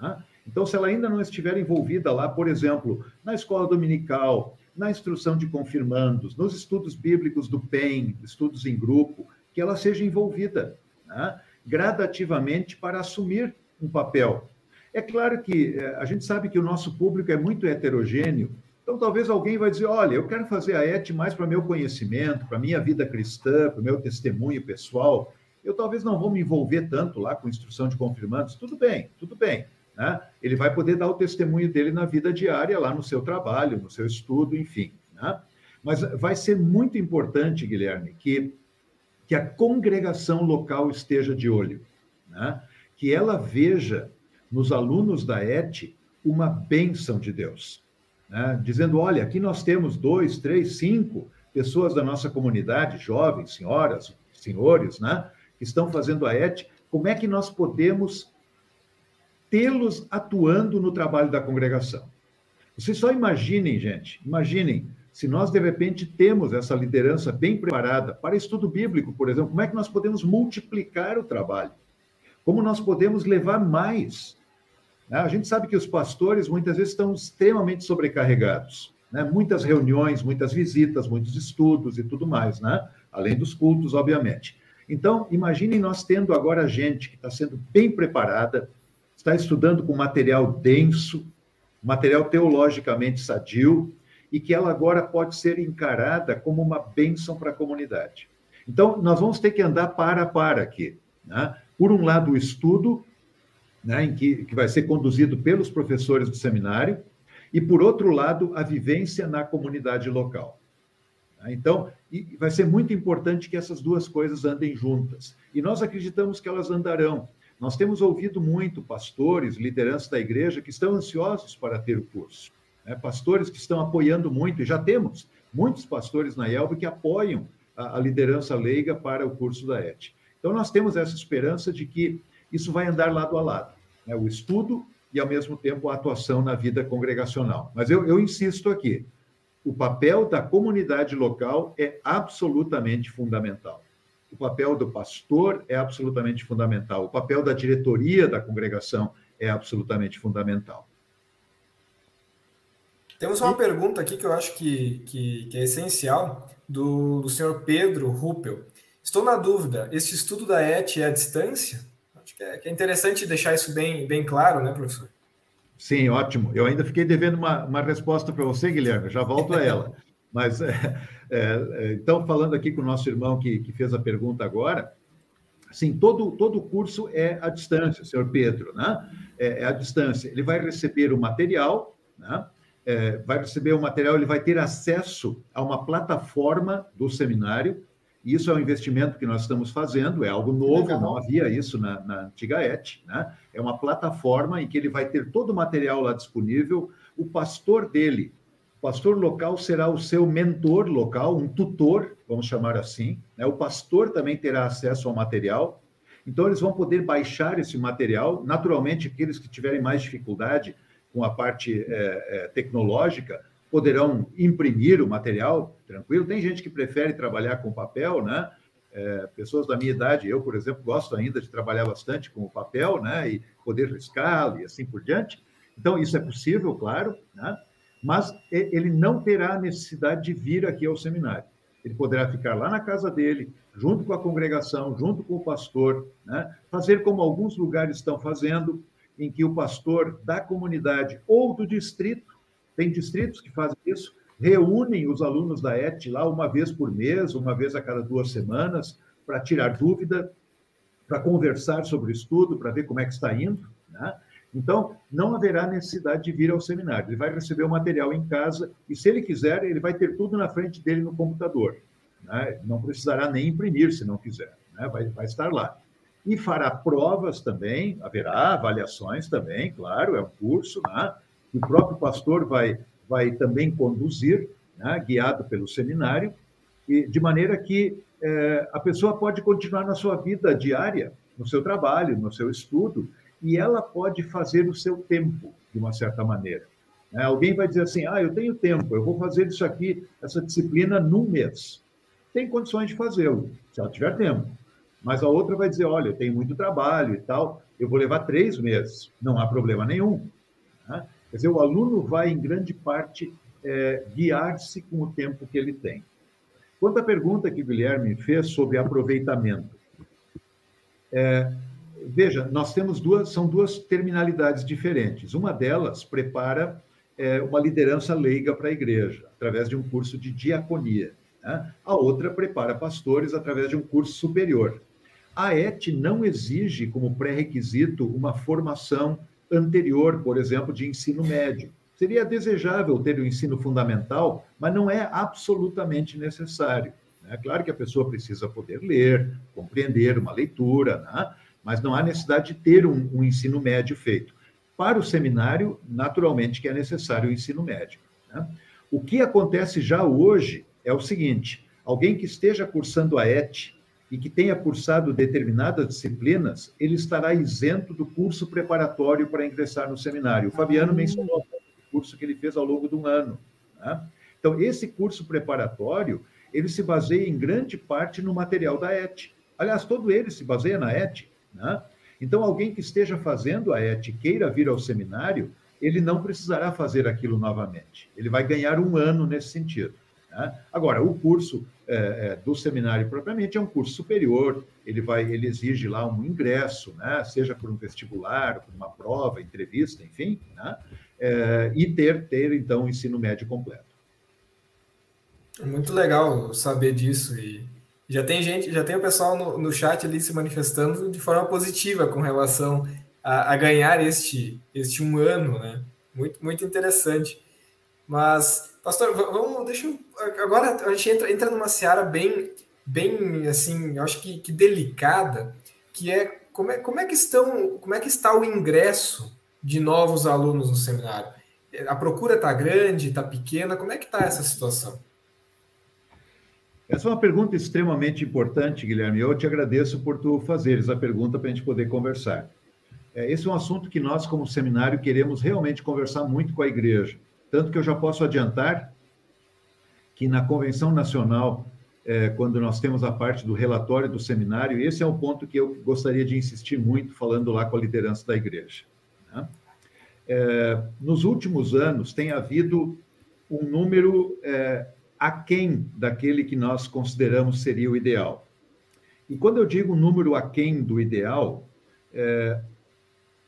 Né? Então, se ela ainda não estiver envolvida lá, por exemplo, na escola dominical, na instrução de confirmandos, nos estudos bíblicos do PEN, estudos em grupo, que ela seja envolvida né? gradativamente para assumir um papel é claro que é, a gente sabe que o nosso público é muito heterogêneo, então talvez alguém vai dizer, olha, eu quero fazer a ET mais para meu conhecimento, para minha vida cristã, para o meu testemunho pessoal. Eu talvez não vou me envolver tanto lá com instrução de confirmandos. Tudo bem, tudo bem. Né? Ele vai poder dar o testemunho dele na vida diária, lá no seu trabalho, no seu estudo, enfim. Né? Mas vai ser muito importante, Guilherme, que, que a congregação local esteja de olho, né? que ela veja nos alunos da ET uma bênção de Deus, né? dizendo: olha, aqui nós temos dois, três, cinco pessoas da nossa comunidade, jovens, senhoras, senhores, né? que estão fazendo a ET, como é que nós podemos tê-los atuando no trabalho da congregação? Vocês só imaginem, gente, imaginem se nós de repente temos essa liderança bem preparada para estudo bíblico, por exemplo, como é que nós podemos multiplicar o trabalho? Como nós podemos levar mais né? A gente sabe que os pastores muitas vezes estão extremamente sobrecarregados. Né? Muitas reuniões, muitas visitas, muitos estudos e tudo mais, né? além dos cultos, obviamente. Então, imaginem nós tendo agora gente que está sendo bem preparada, está estudando com material denso, material teologicamente sadio, e que ela agora pode ser encarada como uma bênção para a comunidade. Então, nós vamos ter que andar para a para aqui. Né? Por um lado, o estudo, né, em que, que vai ser conduzido pelos professores do seminário, e, por outro lado, a vivência na comunidade local. Então, vai ser muito importante que essas duas coisas andem juntas. E nós acreditamos que elas andarão. Nós temos ouvido muito pastores, lideranças da igreja que estão ansiosos para ter o curso. Né? Pastores que estão apoiando muito, e já temos muitos pastores na IELB que apoiam a, a liderança leiga para o curso da ET. Então, nós temos essa esperança de que isso vai andar lado a lado né, o estudo e, ao mesmo tempo, a atuação na vida congregacional. Mas eu, eu insisto aqui: o papel da comunidade local é absolutamente fundamental. O papel do pastor é absolutamente fundamental. O papel da diretoria da congregação é absolutamente fundamental. Temos uma pergunta aqui que eu acho que, que, que é essencial, do, do senhor Pedro Ruppel. Estou na dúvida, esse estudo da ET é à distância? que é, que é interessante deixar isso bem, bem claro, né, professor? Sim, ótimo. Eu ainda fiquei devendo uma, uma resposta para você, Guilherme, já volto a ela. Mas, é, é, então, falando aqui com o nosso irmão que, que fez a pergunta agora, sim, todo, todo o curso é à distância, senhor Pedro, né? É, é à distância. Ele vai receber o material, né? É, vai receber o material, ele vai ter acesso a uma plataforma do seminário, isso é um investimento que nós estamos fazendo, é algo novo, não havia isso na, na antiga ET, né? É uma plataforma em que ele vai ter todo o material lá disponível, o pastor dele O pastor local será o seu mentor local, um tutor, vamos chamar assim. Né? O pastor também terá acesso ao material. Então, eles vão poder baixar esse material. Naturalmente, aqueles que tiverem mais dificuldade com a parte é, é, tecnológica poderão imprimir o material, tranquilo. Tem gente que prefere trabalhar com papel, né? É, pessoas da minha idade, eu, por exemplo, gosto ainda de trabalhar bastante com o papel, né? E poder riscá-lo e assim por diante. Então, isso é possível, claro, né? Mas ele não terá necessidade de vir aqui ao seminário. Ele poderá ficar lá na casa dele, junto com a congregação, junto com o pastor, né? fazer como alguns lugares estão fazendo, em que o pastor da comunidade ou do distrito, tem distritos que fazem isso, reúnem os alunos da ET lá uma vez por mês, uma vez a cada duas semanas, para tirar dúvida, para conversar sobre o estudo, para ver como é que está indo. Né? Então, não haverá necessidade de vir ao seminário. Ele vai receber o material em casa e, se ele quiser, ele vai ter tudo na frente dele no computador. Né? Não precisará nem imprimir, se não quiser. Né? Vai, vai estar lá. E fará provas também, haverá avaliações também, claro, é um curso, né? o próprio pastor vai, vai também conduzir, né? guiado pelo seminário, e de maneira que é, a pessoa pode continuar na sua vida diária, no seu trabalho, no seu estudo, e ela pode fazer o seu tempo, de uma certa maneira. Né? Alguém vai dizer assim: ah, eu tenho tempo, eu vou fazer isso aqui, essa disciplina, num mês. Tem condições de fazê-lo, se ela tiver tempo. Mas a outra vai dizer: olha, eu tenho muito trabalho e tal, eu vou levar três meses. Não há problema nenhum. Né? Quer dizer, o aluno vai, em grande parte, é, guiar-se com o tempo que ele tem. Quanto à pergunta que o Guilherme fez sobre aproveitamento, é, veja, nós temos duas, são duas terminalidades diferentes. Uma delas prepara é, uma liderança leiga para a igreja, através de um curso de diaconia. Né? A outra prepara pastores através de um curso superior. A ET não exige como pré-requisito uma formação anterior, por exemplo, de ensino médio. Seria desejável ter o ensino fundamental, mas não é absolutamente necessário. É claro que a pessoa precisa poder ler, compreender uma leitura, né? Mas não há necessidade de ter um, um, ensino médio feito. Para o seminário, naturalmente que é necessário o ensino médio. Né? O que acontece já hoje é o seguinte: alguém que esteja cursando a ET e que tenha cursado determinadas disciplinas, ele estará isento do curso preparatório para ingressar no seminário. O Fabiano mencionou o curso que ele fez ao longo de um ano. Né? Então, esse curso preparatório, ele se baseia em grande parte no material da ET. Aliás, todo ele se baseia na ET. Né? Então, alguém que esteja fazendo a ET queira vir ao seminário, ele não precisará fazer aquilo novamente. Ele vai ganhar um ano nesse sentido. Né? Agora, o curso é, é, do seminário propriamente é um curso superior, ele vai, ele exige lá um ingresso, né? seja por um vestibular, por uma prova, entrevista, enfim, né? é, e ter, ter, então, o ensino médio completo. Muito legal saber disso e já tem gente, já tem o pessoal no, no chat ali se manifestando de forma positiva com relação a, a, ganhar este, este um ano, né? Muito, muito interessante. Mas, pastor, vamos, deixa eu, agora a gente entra, entra numa seara bem, bem, assim, acho que, que delicada, que é como, é como é que estão, como é que está o ingresso de novos alunos no seminário? A procura está grande, está pequena? Como é que está essa situação? Essa é uma pergunta extremamente importante, Guilherme. Eu te agradeço por tu fazeres a pergunta para a gente poder conversar. É, esse é um assunto que nós, como seminário, queremos realmente conversar muito com a igreja. Tanto que eu já posso adiantar que na Convenção Nacional, é, quando nós temos a parte do relatório do seminário, esse é um ponto que eu gostaria de insistir muito, falando lá com a liderança da igreja. Né? É, nos últimos anos, tem havido um número aquém daquele que nós consideramos seria o ideal. E quando eu digo número aquém do ideal, é,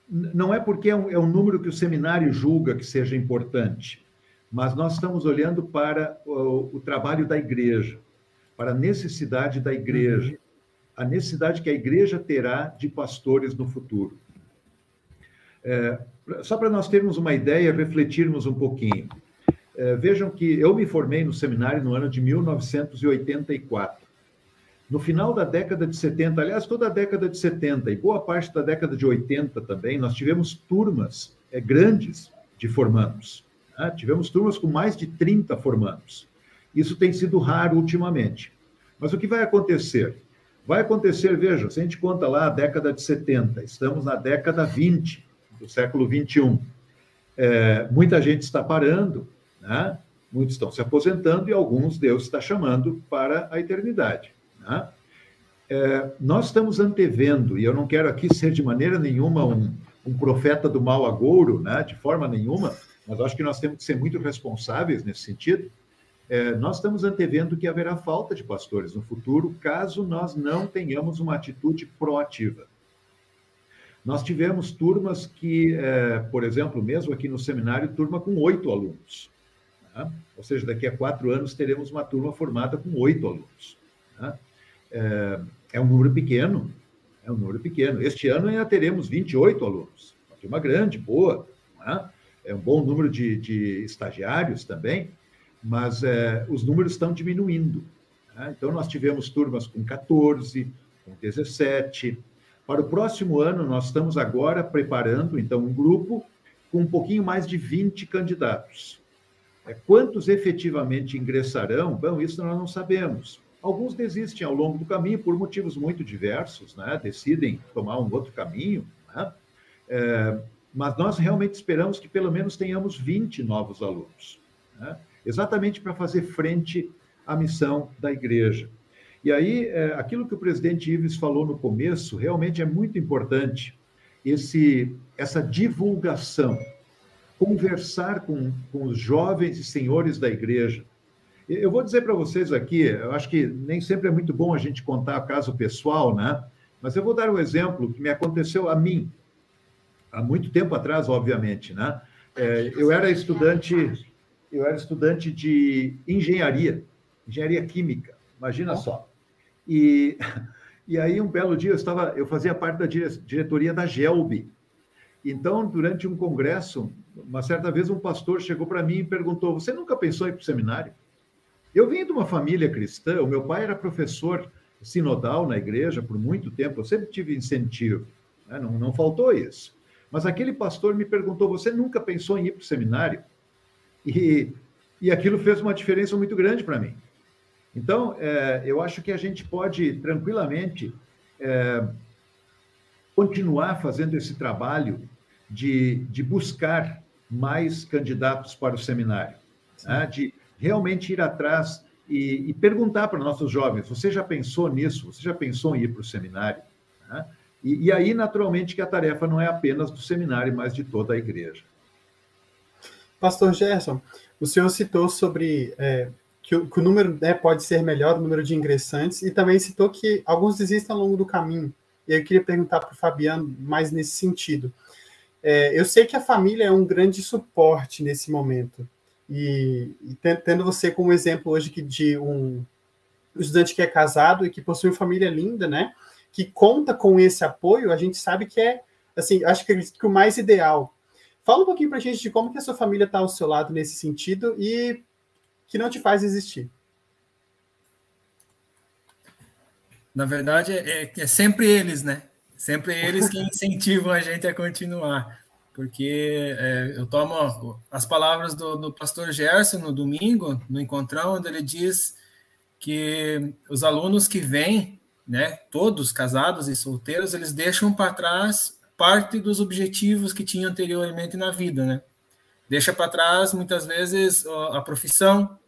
não é porque é um, é um, número que o seminário julga que seja importante, mas nós estamos olhando para o, o trabalho da igreja, para a necessidade da igreja, a necessidade que a igreja terá de pastores no futuro. É, só para nós termos uma ideia, refletirmos um pouquinho. É, vejam que eu me formei no seminário no ano de 1984. No final da década de 70, aliás, toda a década de 70 e boa parte da década de 80 também, nós tivemos turmas é, grandes de formandos. Né? Tivemos turmas com mais de 30 formandos. Isso tem sido raro ultimamente. Mas o que vai acontecer? Vai acontecer, veja, se a gente conta lá a década de 70, estamos na década 20 do século 21. É, muita gente está parando, né? muitos estão se aposentando e alguns Deus está chamando para a eternidade. Né? É, nós estamos antevendo, e eu não quero aqui ser de maneira nenhuma um, um profeta do mal agouro, né? de forma nenhuma, mas acho que nós temos que ser muito responsáveis nesse sentido. É, nós estamos antevendo que haverá falta de pastores no futuro, caso nós não tenhamos uma atitude proativa. Nós tivemos turmas que, é, por exemplo, mesmo aqui no seminário, turma com oito alunos. Né? Ou seja, daqui a quatro anos teremos uma turma formada com oito alunos. Né? É, é, um número pequeno, é um número pequeno. Este ano ainda teremos 28 alunos, uma turma grande, boa. Né? É um bom número de, de estagiários também mas é, os números estão diminuindo. Então, nós tivemos turmas com 14, com 17. Para o próximo ano, nós estamos agora preparando, então, um grupo com um pouquinho mais de 20 candidatos. É, quantos efetivamente ingressarão? Bom, isso nós não sabemos. Alguns desistem ao longo do caminho por motivos muito diversos, né? decidem tomar um outro caminho. Né? É, mas nós realmente esperamos que pelo menos tenhamos 20 novos alunos. Né? exatamente para fazer frente à missão da igreja. E aí, é, aquilo que o presidente Ives falou no começo, realmente é muito importante, esse, essa divulgação, conversar com, com os jovens e senhores da igreja. Eu vou dizer para vocês aqui, eu acho que nem sempre é muito bom a gente contar caso pessoal, né? Mas eu vou dar um exemplo que me aconteceu a mim, há muito tempo atrás, obviamente, né? É, eu era estudante eu era estudante de engenharia, engenharia química, imagina só. E, e aí, um belo dia, eu, estava, eu fazia parte da diretoria da GELB. Então, durante um congresso, uma certa vez, um pastor chegou para mim e perguntou: Você nunca pensou em ir para o seminário? Eu vim de uma família cristã, o meu pai era professor sinodal na igreja por muito tempo, eu sempre tive incentivo, né? não, não faltou isso. Mas aquele pastor me perguntou: Você nunca pensou em ir para o seminário? E, e aquilo fez uma diferença muito grande para mim. Então, é, eu acho que a gente pode tranquilamente é, continuar fazendo esse trabalho de, de buscar mais candidatos para o seminário, né? de realmente ir atrás e, e perguntar para nossos jovens: você já pensou nisso? Você já pensou em ir para o seminário? Né? E, e aí, naturalmente, que a tarefa não é apenas do seminário, mas de toda a igreja. Pastor Gerson, o senhor citou sobre é, que, o, que, o, número né, pode ser melhor, o número de ingressantes, e também citou que alguns desistem ao longo do caminho. E eu queria perguntar para o Fabiano mais nesse sentido. É, eu sei que a família é um grande suporte nesse momento. E, e tendo você como exemplo hoje que de um estudante que é casado e que possui uma família linda, né? Que conta com esse apoio, a gente sabe que é, assim, acho que, que o mais ideal Fala um pouquinho para a gente de como que a sua família está ao seu lado nesse sentido e que não te faz existir. Na verdade, é, é sempre eles, né? Sempre eles que incentivam a gente a continuar. Porque é, eu tomo as palavras do, do pastor Gerson no domingo, no encontrão, onde ele diz que os alunos que vêm, né, todos casados e solteiros, eles deixam para trás parte dos objetivos que tinha anteriormente na vida, né? Deixa para trás muitas vezes a profissão,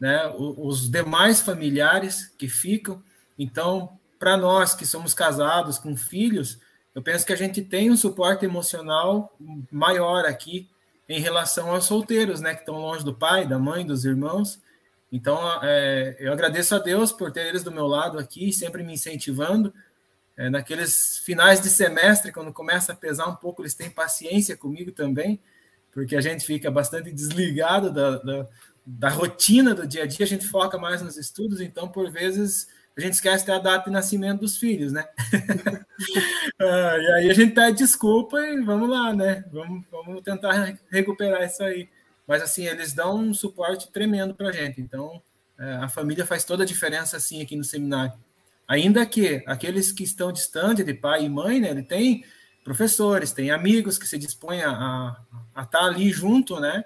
né? Os demais familiares que ficam. Então, para nós que somos casados com filhos, eu penso que a gente tem um suporte emocional maior aqui em relação aos solteiros, né? Que estão longe do pai, da mãe, dos irmãos. Então, é, eu agradeço a Deus por ter eles do meu lado aqui, sempre me incentivando é, naqueles finais de semestre, quando começa a pesar um pouco, eles têm paciência comigo também, porque a gente fica bastante desligado da, da, da rotina do dia a dia, a gente foca mais nos estudos, então, por vezes, a gente esquece a data de nascimento dos filhos, né? ah, e aí a gente pede desculpa e vamos lá, né? Vamos, vamos tentar recuperar isso aí. Mas, assim, eles dão um suporte tremendo para a gente. Então, é, a família faz toda a diferença, assim, aqui no seminário. Ainda que aqueles que estão distantes de pai e mãe, né, ele tem professores, tem amigos que se dispõem a, a, estar ali junto, né?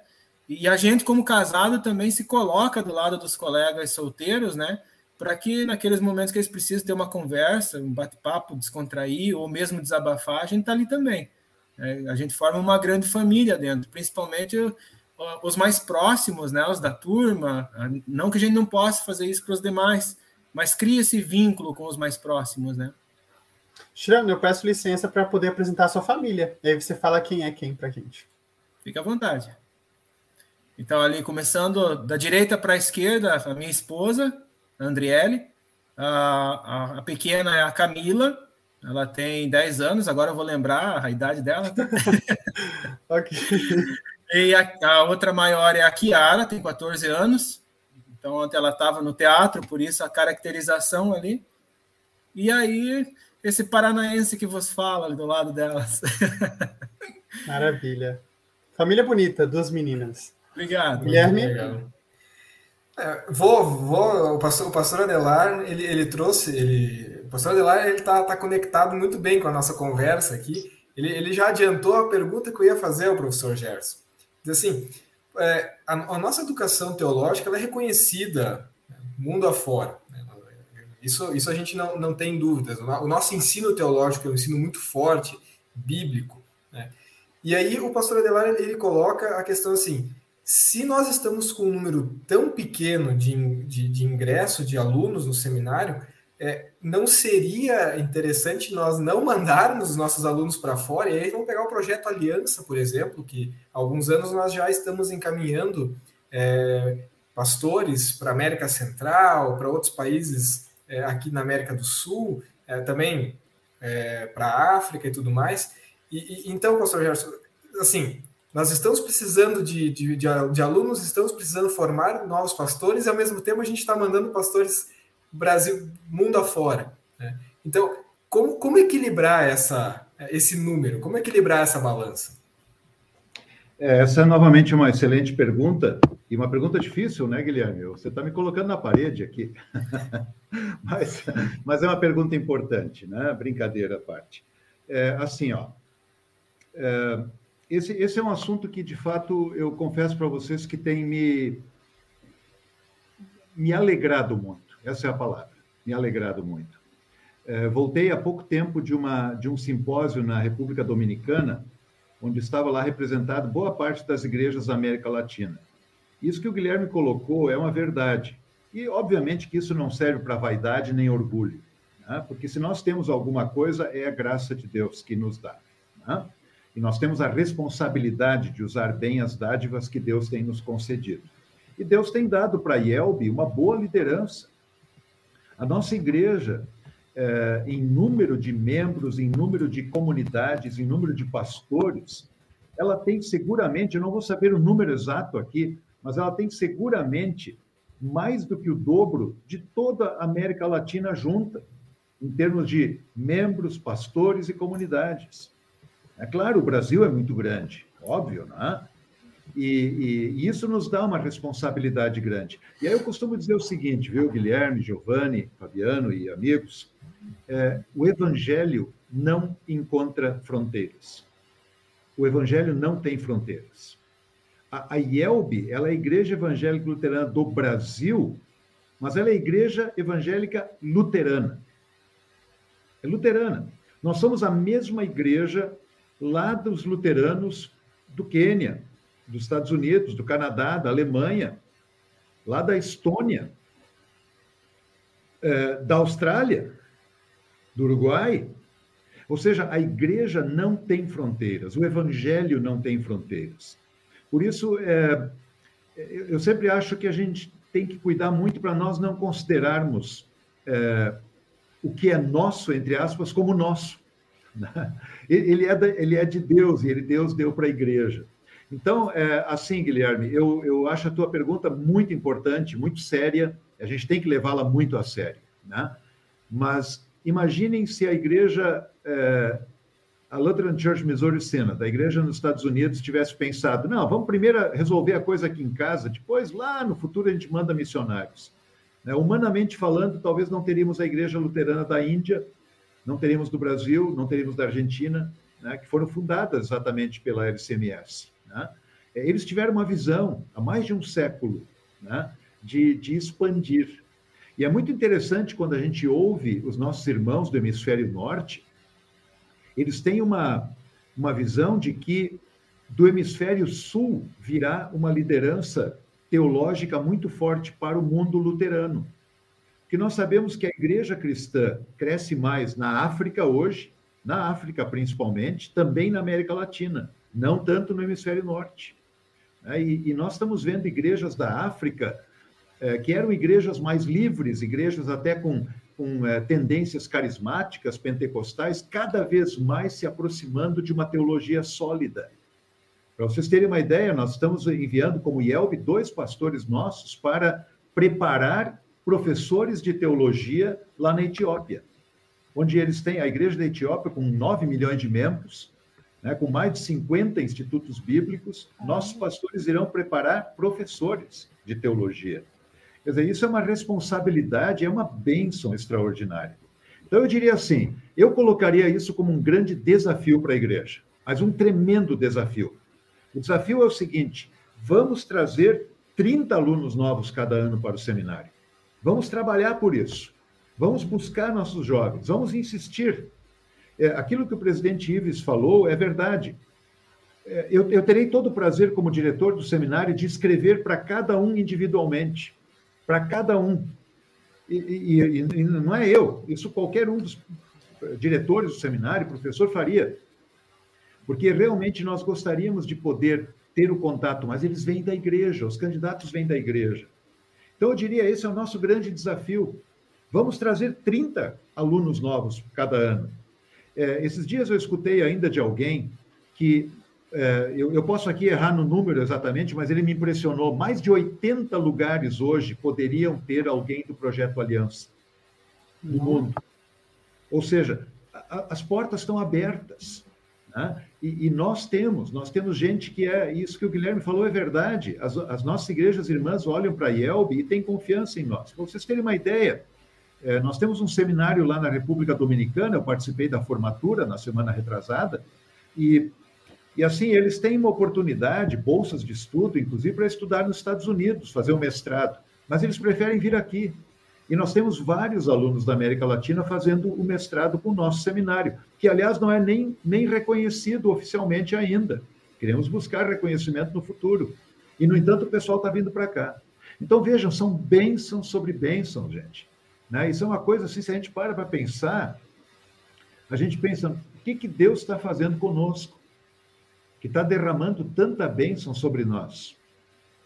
E a gente, como casado, também se coloca do lado dos colegas solteiros, né? Para que naqueles momentos que eles precisam ter uma conversa, um bate-papo, descontrair, ou mesmo desabafar, a gente está ali também. É, a gente forma uma grande família dentro, principalmente os mais próximos, né? Os da turma. Não que a gente não possa fazer isso para os demais, mas cria esse vínculo com os mais próximos, né? Tirando, eu peço licença para poder apresentar a sua família. E aí você fala quem é quem para gente. Fique à vontade. Então, ali, começando da direita para a esquerda, a minha esposa, a Andriele. A, a, a, pequena é a Camila, ela tem 10 anos, agora eu vou lembrar a idade dela. Ok. E a, a, outra maior é a Kiara, tem 14 anos. Então, ontem ela estava no teatro, por isso a caracterização ali. E aí, esse paranaense que vos fala ali do lado delas. Maravilha. Família bonita, duas meninas. Obrigado. Guilherme? É, vou, vou, o pastor, o pastor Adelar, ele, ele trouxe, ele, o pastor Adelar, ele tá, tá conectado muito bem com a nossa conversa aqui. Ele, ele já adiantou a pergunta que eu ia fazer ao professor Gerson. Diz assim, é, a, a, nossa educação teológica é reconhecida mundo afora. Né? Isso, isso a gente não, não tem dúvidas. O nosso ensino teológico é um ensino muito forte, bíblico. Né? E aí o pastor Adelar ele coloca a questão assim: se nós estamos com um número tão pequeno de, de, de ingresso de alunos no seminário, é, não seria interessante nós não mandarmos os nossos alunos para fora? E aí vamos pegar o projeto Aliança, por exemplo, que há alguns anos nós já estamos encaminhando é, pastores para América Central, para outros países é, aqui na América do Sul, é, também é, para a África e tudo mais. E, e, então, pastor Gerson, assim, nós estamos precisando de, de, de, de, alunos, estamos precisando formar novos pastores, e ao mesmo tempo a gente está mandando pastores Brasil, mundo afora. Né? Então, como, como equilibrar essa, esse número? Como equilibrar essa balança? É, essa é novamente uma excelente pergunta, e uma pergunta difícil, né, Guilherme? Você está me colocando na parede aqui. mas, mas é uma pergunta importante, né? Brincadeira à parte. É, assim, ó. É, esse, esse é um assunto que, de fato, eu confesso para vocês que tem me, me alegrado muito. Essa é a palavra, me alegrado muito. É, voltei há pouco tempo de, uma, de um simpósio na República Dominicana, onde estava lá representado boa parte das igrejas da América Latina. Isso que o Guilherme colocou é uma verdade. E, obviamente, que isso não serve para vaidade nem orgulho, né? porque se nós temos alguma coisa, é a graça de Deus que nos dá. Né? E nós temos a responsabilidade de usar bem as dádivas que Deus tem nos concedido. E Deus tem dado para a IELB uma boa liderança. A nossa igreja, é, em número de membros, em número de comunidades, em número de pastores, ela tem seguramente, eu não vou saber o número exato aqui, mas ela tem seguramente mais do que o dobro de toda a América Latina junta, em termos de membros, pastores e comunidades. É claro, o Brasil é muito grande, óbvio, né? E, e, e, isso nos dá uma responsabilidade grande. E aí eu costumo dizer o seguinte, viu, Guilherme, Giovanni, Fabiano e amigos, é, o Evangelho não encontra fronteiras. O Evangelho não tem fronteiras. A, a IELB, ela é a Igreja Evangélica Luterana do Brasil, mas ela é a Igreja Evangélica Luterana. É luterana. Nós somos a mesma igreja lá dos luteranos do Quênia, dos Estados Unidos, do Canadá, da Alemanha, lá da Estônia, é, da Austrália, do Uruguai. Ou seja, a igreja não tem fronteiras, o evangelho não tem fronteiras. Por isso, é, eu sempre acho que a gente tem que cuidar muito para nós não considerarmos é, o que é nosso, entre aspas, como nosso. Ele é, da, ele é de Deus e ele Deus deu para a igreja. Então, é, assim, Guilherme, eu, eu acho a tua pergunta muito importante, muito séria. A gente tem que levá-la muito a sério, né? Mas imaginem se a igreja, é, a Lutheran Church Missouri Synod, da igreja nos Estados Unidos, tivesse pensado: não, vamos primeiro resolver a coisa aqui em casa, depois lá no futuro a gente manda missionários. Né? Humanamente falando, talvez não teríamos a igreja luterana da Índia não teríamos do Brasil, não teríamos da Argentina, né, que foram fundadas exatamente pela LCMS. Né? é, eles tiveram uma visão há mais de um século né, de, de expandir. E é muito interessante quando a gente ouve os nossos irmãos do hemisfério norte, eles têm uma, uma visão de que do hemisfério sul virá uma liderança teológica muito forte para o mundo luterano. Porque nós sabemos que a igreja cristã cresce mais na África hoje, na África principalmente, também na América Latina, não tanto no hemisfério norte. É, e, nós estamos vendo igrejas da África é, que eram igrejas mais livres, igrejas até com, com é, tendências carismáticas, pentecostais, cada vez mais se aproximando de uma teologia sólida. Para vocês terem uma ideia, nós estamos enviando como IELB dois pastores nossos para preparar professores de teologia lá na Etiópia, onde eles têm a igreja da Etiópia com 9 milhões de membros, né, com mais de 50 institutos bíblicos, nossos pastores irão preparar professores de teologia. Quer dizer, isso é uma responsabilidade, é uma bênção extraordinária. Então, eu diria assim: eu colocaria isso como um grande desafio para a igreja, mas um tremendo desafio. O desafio é o seguinte: vamos trazer 30 alunos novos cada ano para o seminário. Vamos trabalhar por isso. Vamos buscar nossos jovens, vamos insistir. É, aquilo que o presidente Ives falou é verdade. É, eu, eu terei todo o prazer, como diretor do seminário, de escrever para cada um individualmente. Para cada um. E, e, e, não é eu, isso qualquer um dos diretores do seminário, professor, faria porque realmente nós gostaríamos de poder ter o contato, mas eles vêm da igreja, os candidatos vêm da igreja. Então, eu diria, esse é o nosso grande desafio. Vamos trazer 30 alunos novos cada ano. É, esses dias eu escutei ainda de alguém que, é, eu, eu posso aqui errar no número exatamente, mas ele me impressionou. Mais de 80 lugares hoje poderiam ter alguém do Projeto Aliança no mundo. Ou seja, a, as portas estão abertas. Né? E, e, nós temos, nós temos gente que é, isso que o Guilherme falou é verdade. As, as nossas igrejas irmãs olham para a IELB e têm confiança em nós. Para vocês terem uma ideia, é, nós temos um seminário lá na República Dominicana, eu participei da formatura na semana retrasada, e, e assim, eles têm uma oportunidade, bolsas de estudo, inclusive, para estudar nos Estados Unidos, fazer um mestrado, mas eles preferem vir aqui. E nós temos vários alunos da América Latina fazendo o mestrado com o nosso seminário, que, aliás, não é nem, nem reconhecido oficialmente ainda. Queremos buscar reconhecimento no futuro. E, no entanto, o pessoal está vindo para cá. Então, vejam, são bênçãos sobre bênçãos, gente. Né? Isso é uma coisa assim, se a gente para para pensar, a gente pensa, o que, que Deus está fazendo conosco? Que está derramando tanta bênção sobre nós.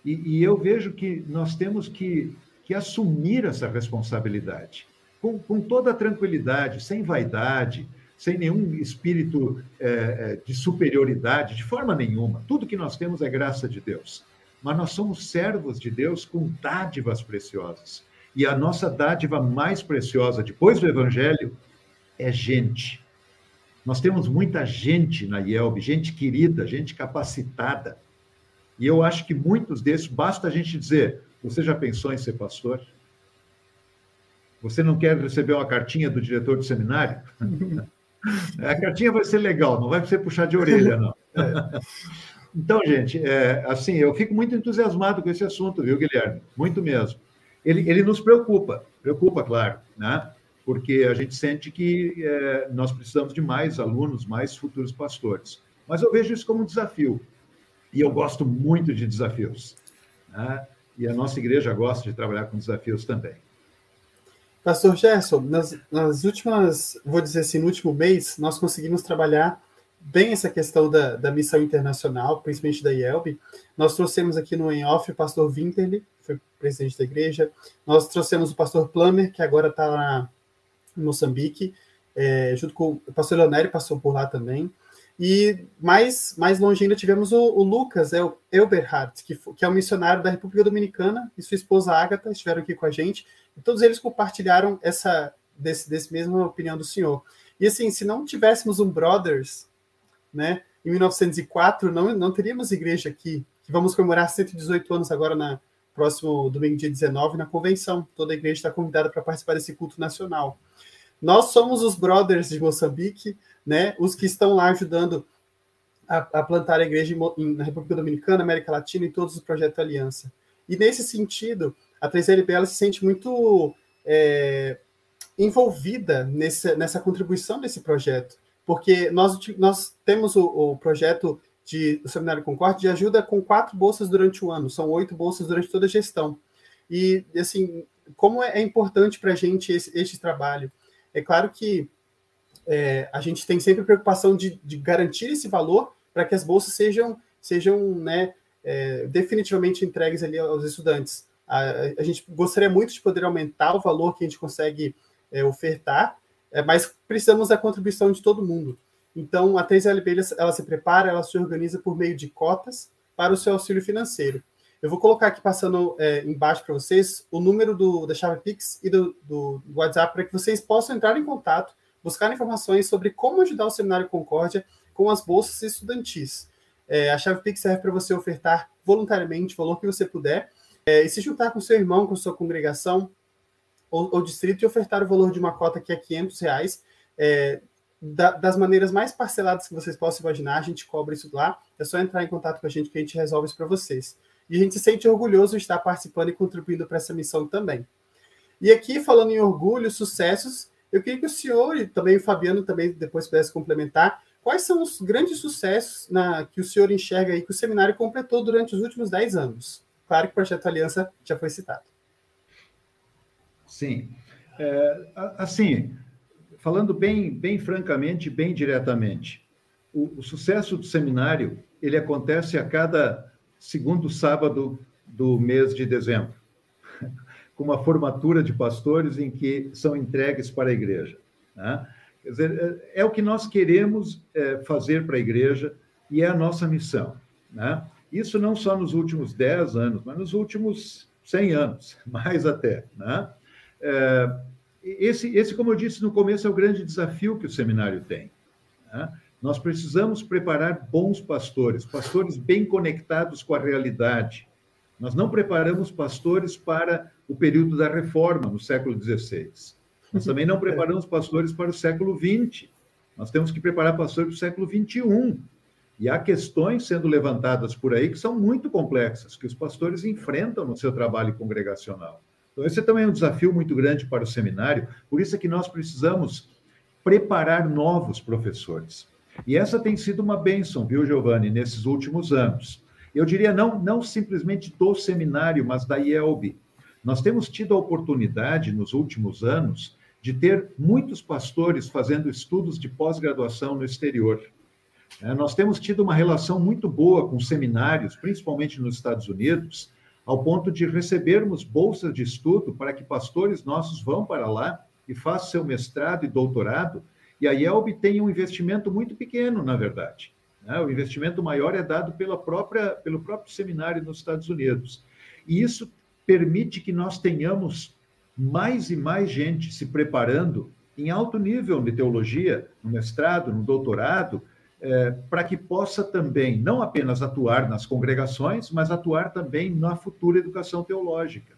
E, e eu vejo que nós temos que que assumir essa responsabilidade, com, com toda tranquilidade, sem vaidade, sem nenhum espírito é, de superioridade, de forma nenhuma. Tudo que nós temos é graça de Deus. Mas nós somos servos de Deus com dádivas preciosas. E a nossa dádiva mais preciosa, depois do Evangelho, é gente. Nós temos muita gente na IELB, gente querida, gente capacitada. E eu acho que muitos desses, basta a gente dizer, você já pensou em ser pastor? Você não quer receber uma cartinha do diretor do seminário? A cartinha vai ser legal, não vai ser puxar de orelha, não. Então, gente, é, assim, eu fico muito entusiasmado com esse assunto, viu, Guilherme? Muito mesmo. Ele, ele nos preocupa, preocupa, claro, né? Porque a gente sente que é, nós precisamos de mais alunos, mais futuros pastores. Mas eu vejo isso como um desafio. E eu gosto muito de desafios. Né? E a nossa igreja gosta de trabalhar com desafios também. Pastor Gerson, nas, nas últimas, vou dizer assim, no último mês, nós conseguimos trabalhar bem essa questão da, da missão internacional, principalmente da IELB. Nós trouxemos aqui no Em Off o pastor Winterly, que foi presidente da igreja. Nós trouxemos o pastor Plummer, que agora está lá em Moçambique, é, junto com o pastor Leonério, passou por lá também. E mais, mais longe ainda tivemos o, o Lucas é o Elberhardt, que, que é um missionário da República Dominicana, e sua esposa Agatha estiveram aqui com a gente, e todos eles compartilharam essa desse, desse mesma opinião do senhor. E assim, se não tivéssemos um Brothers, né, em 1904, não, não teríamos igreja aqui, que vamos comemorar 118 anos agora na próximo domingo, dia 19, na convenção. Toda a igreja está convidada para participar desse culto nacional. Nós somos os Brothers de Moçambique, né? Os que estão lá ajudando a, a plantar a igreja em, na República Dominicana, América Latina e todos os projetos Aliança. E nesse sentido, a 3LB ela se sente muito é, envolvida nesse, nessa contribuição desse projeto, porque nós, nós temos o, o projeto de, do Seminário Concorde de ajuda com quatro bolsas durante o ano, são oito bolsas durante toda a gestão. E, assim, como é, é importante para a gente esse, esse trabalho? É claro que é, a gente tem sempre preocupação de, de garantir esse valor para que as bolsas sejam, sejam né, é, definitivamente entregues ali aos estudantes. A, a, gente gostaria muito de poder aumentar o valor que a gente consegue é, ofertar, é, mas precisamos da contribuição de todo mundo. Então, a 3LB ela se prepara, ela se organiza por meio de cotas para o seu auxílio financeiro. Eu vou colocar aqui passando é, embaixo para vocês o número do, da chave Pix e do, do, WhatsApp para que vocês possam entrar em contato, buscar informações sobre como ajudar o Seminário Concórdia com as bolsas estudantis. É, a chave Pix serve para você ofertar voluntariamente o valor que você puder é, e se juntar com seu irmão, com sua congregação ou, ou, distrito e ofertar o valor de uma cota que é 500 reais. É, da, das maneiras mais parceladas que vocês possam imaginar, a gente cobra isso lá. É só entrar em contato com a gente que a gente resolve isso para vocês. E a gente se sente orgulhoso de estar participando e contribuindo para essa missão também. E aqui, falando em orgulho, sucessos, eu queria que o senhor e também o Fabiano também depois pudesse complementar Quais são os grandes sucessos na, que o senhor enxerga aí que o seminário completou durante os últimos 10 anos? Claro que o Projeto Aliança já foi citado. Sim. É, assim, falando bem, bem francamente, bem diretamente, o, o, sucesso do seminário ele acontece a cada segundo sábado do mês de dezembro, com uma formatura de pastores em que são entregues para a igreja. Né? Quer dizer, é, é o que nós queremos é, fazer para a igreja e é a nossa missão. Né? Isso não só nos últimos 10 anos, mas nos últimos 100 anos, mais até. Né? É, esse, esse, como eu disse no começo, é o grande desafio que o seminário tem. Né? Nós precisamos preparar bons pastores, pastores bem conectados com a realidade. Nós não preparamos pastores para o período da reforma, no século XVI. Nós também não preparamos pastores para o século XX. Nós temos que preparar pastores para o século XXI. E há questões sendo levantadas por aí que são muito complexas, que os pastores enfrentam no seu trabalho congregacional. Então, esse também é um desafio muito grande para o seminário, por isso é que nós precisamos preparar novos professores. E essa tem sido uma bênção, viu, Giovanni, nesses últimos anos. Eu diria não, não simplesmente do seminário, mas da IELB. Nós temos tido a oportunidade, nos últimos anos, de ter muitos pastores fazendo estudos de pós-graduação no exterior. É, nós temos tido uma relação muito boa com seminários, principalmente nos Estados Unidos, ao ponto de recebermos bolsas de estudo para que pastores nossos vão para lá e façam seu mestrado e doutorado, e a IELB tem um investimento muito pequeno, na verdade. Né? O investimento maior é dado pela própria, pelo próprio seminário nos Estados Unidos. E isso permite que nós tenhamos mais e mais gente se preparando em alto nível de teologia, no mestrado, no doutorado, é, para que possa também não apenas atuar nas congregações, mas atuar também na futura educação teológica.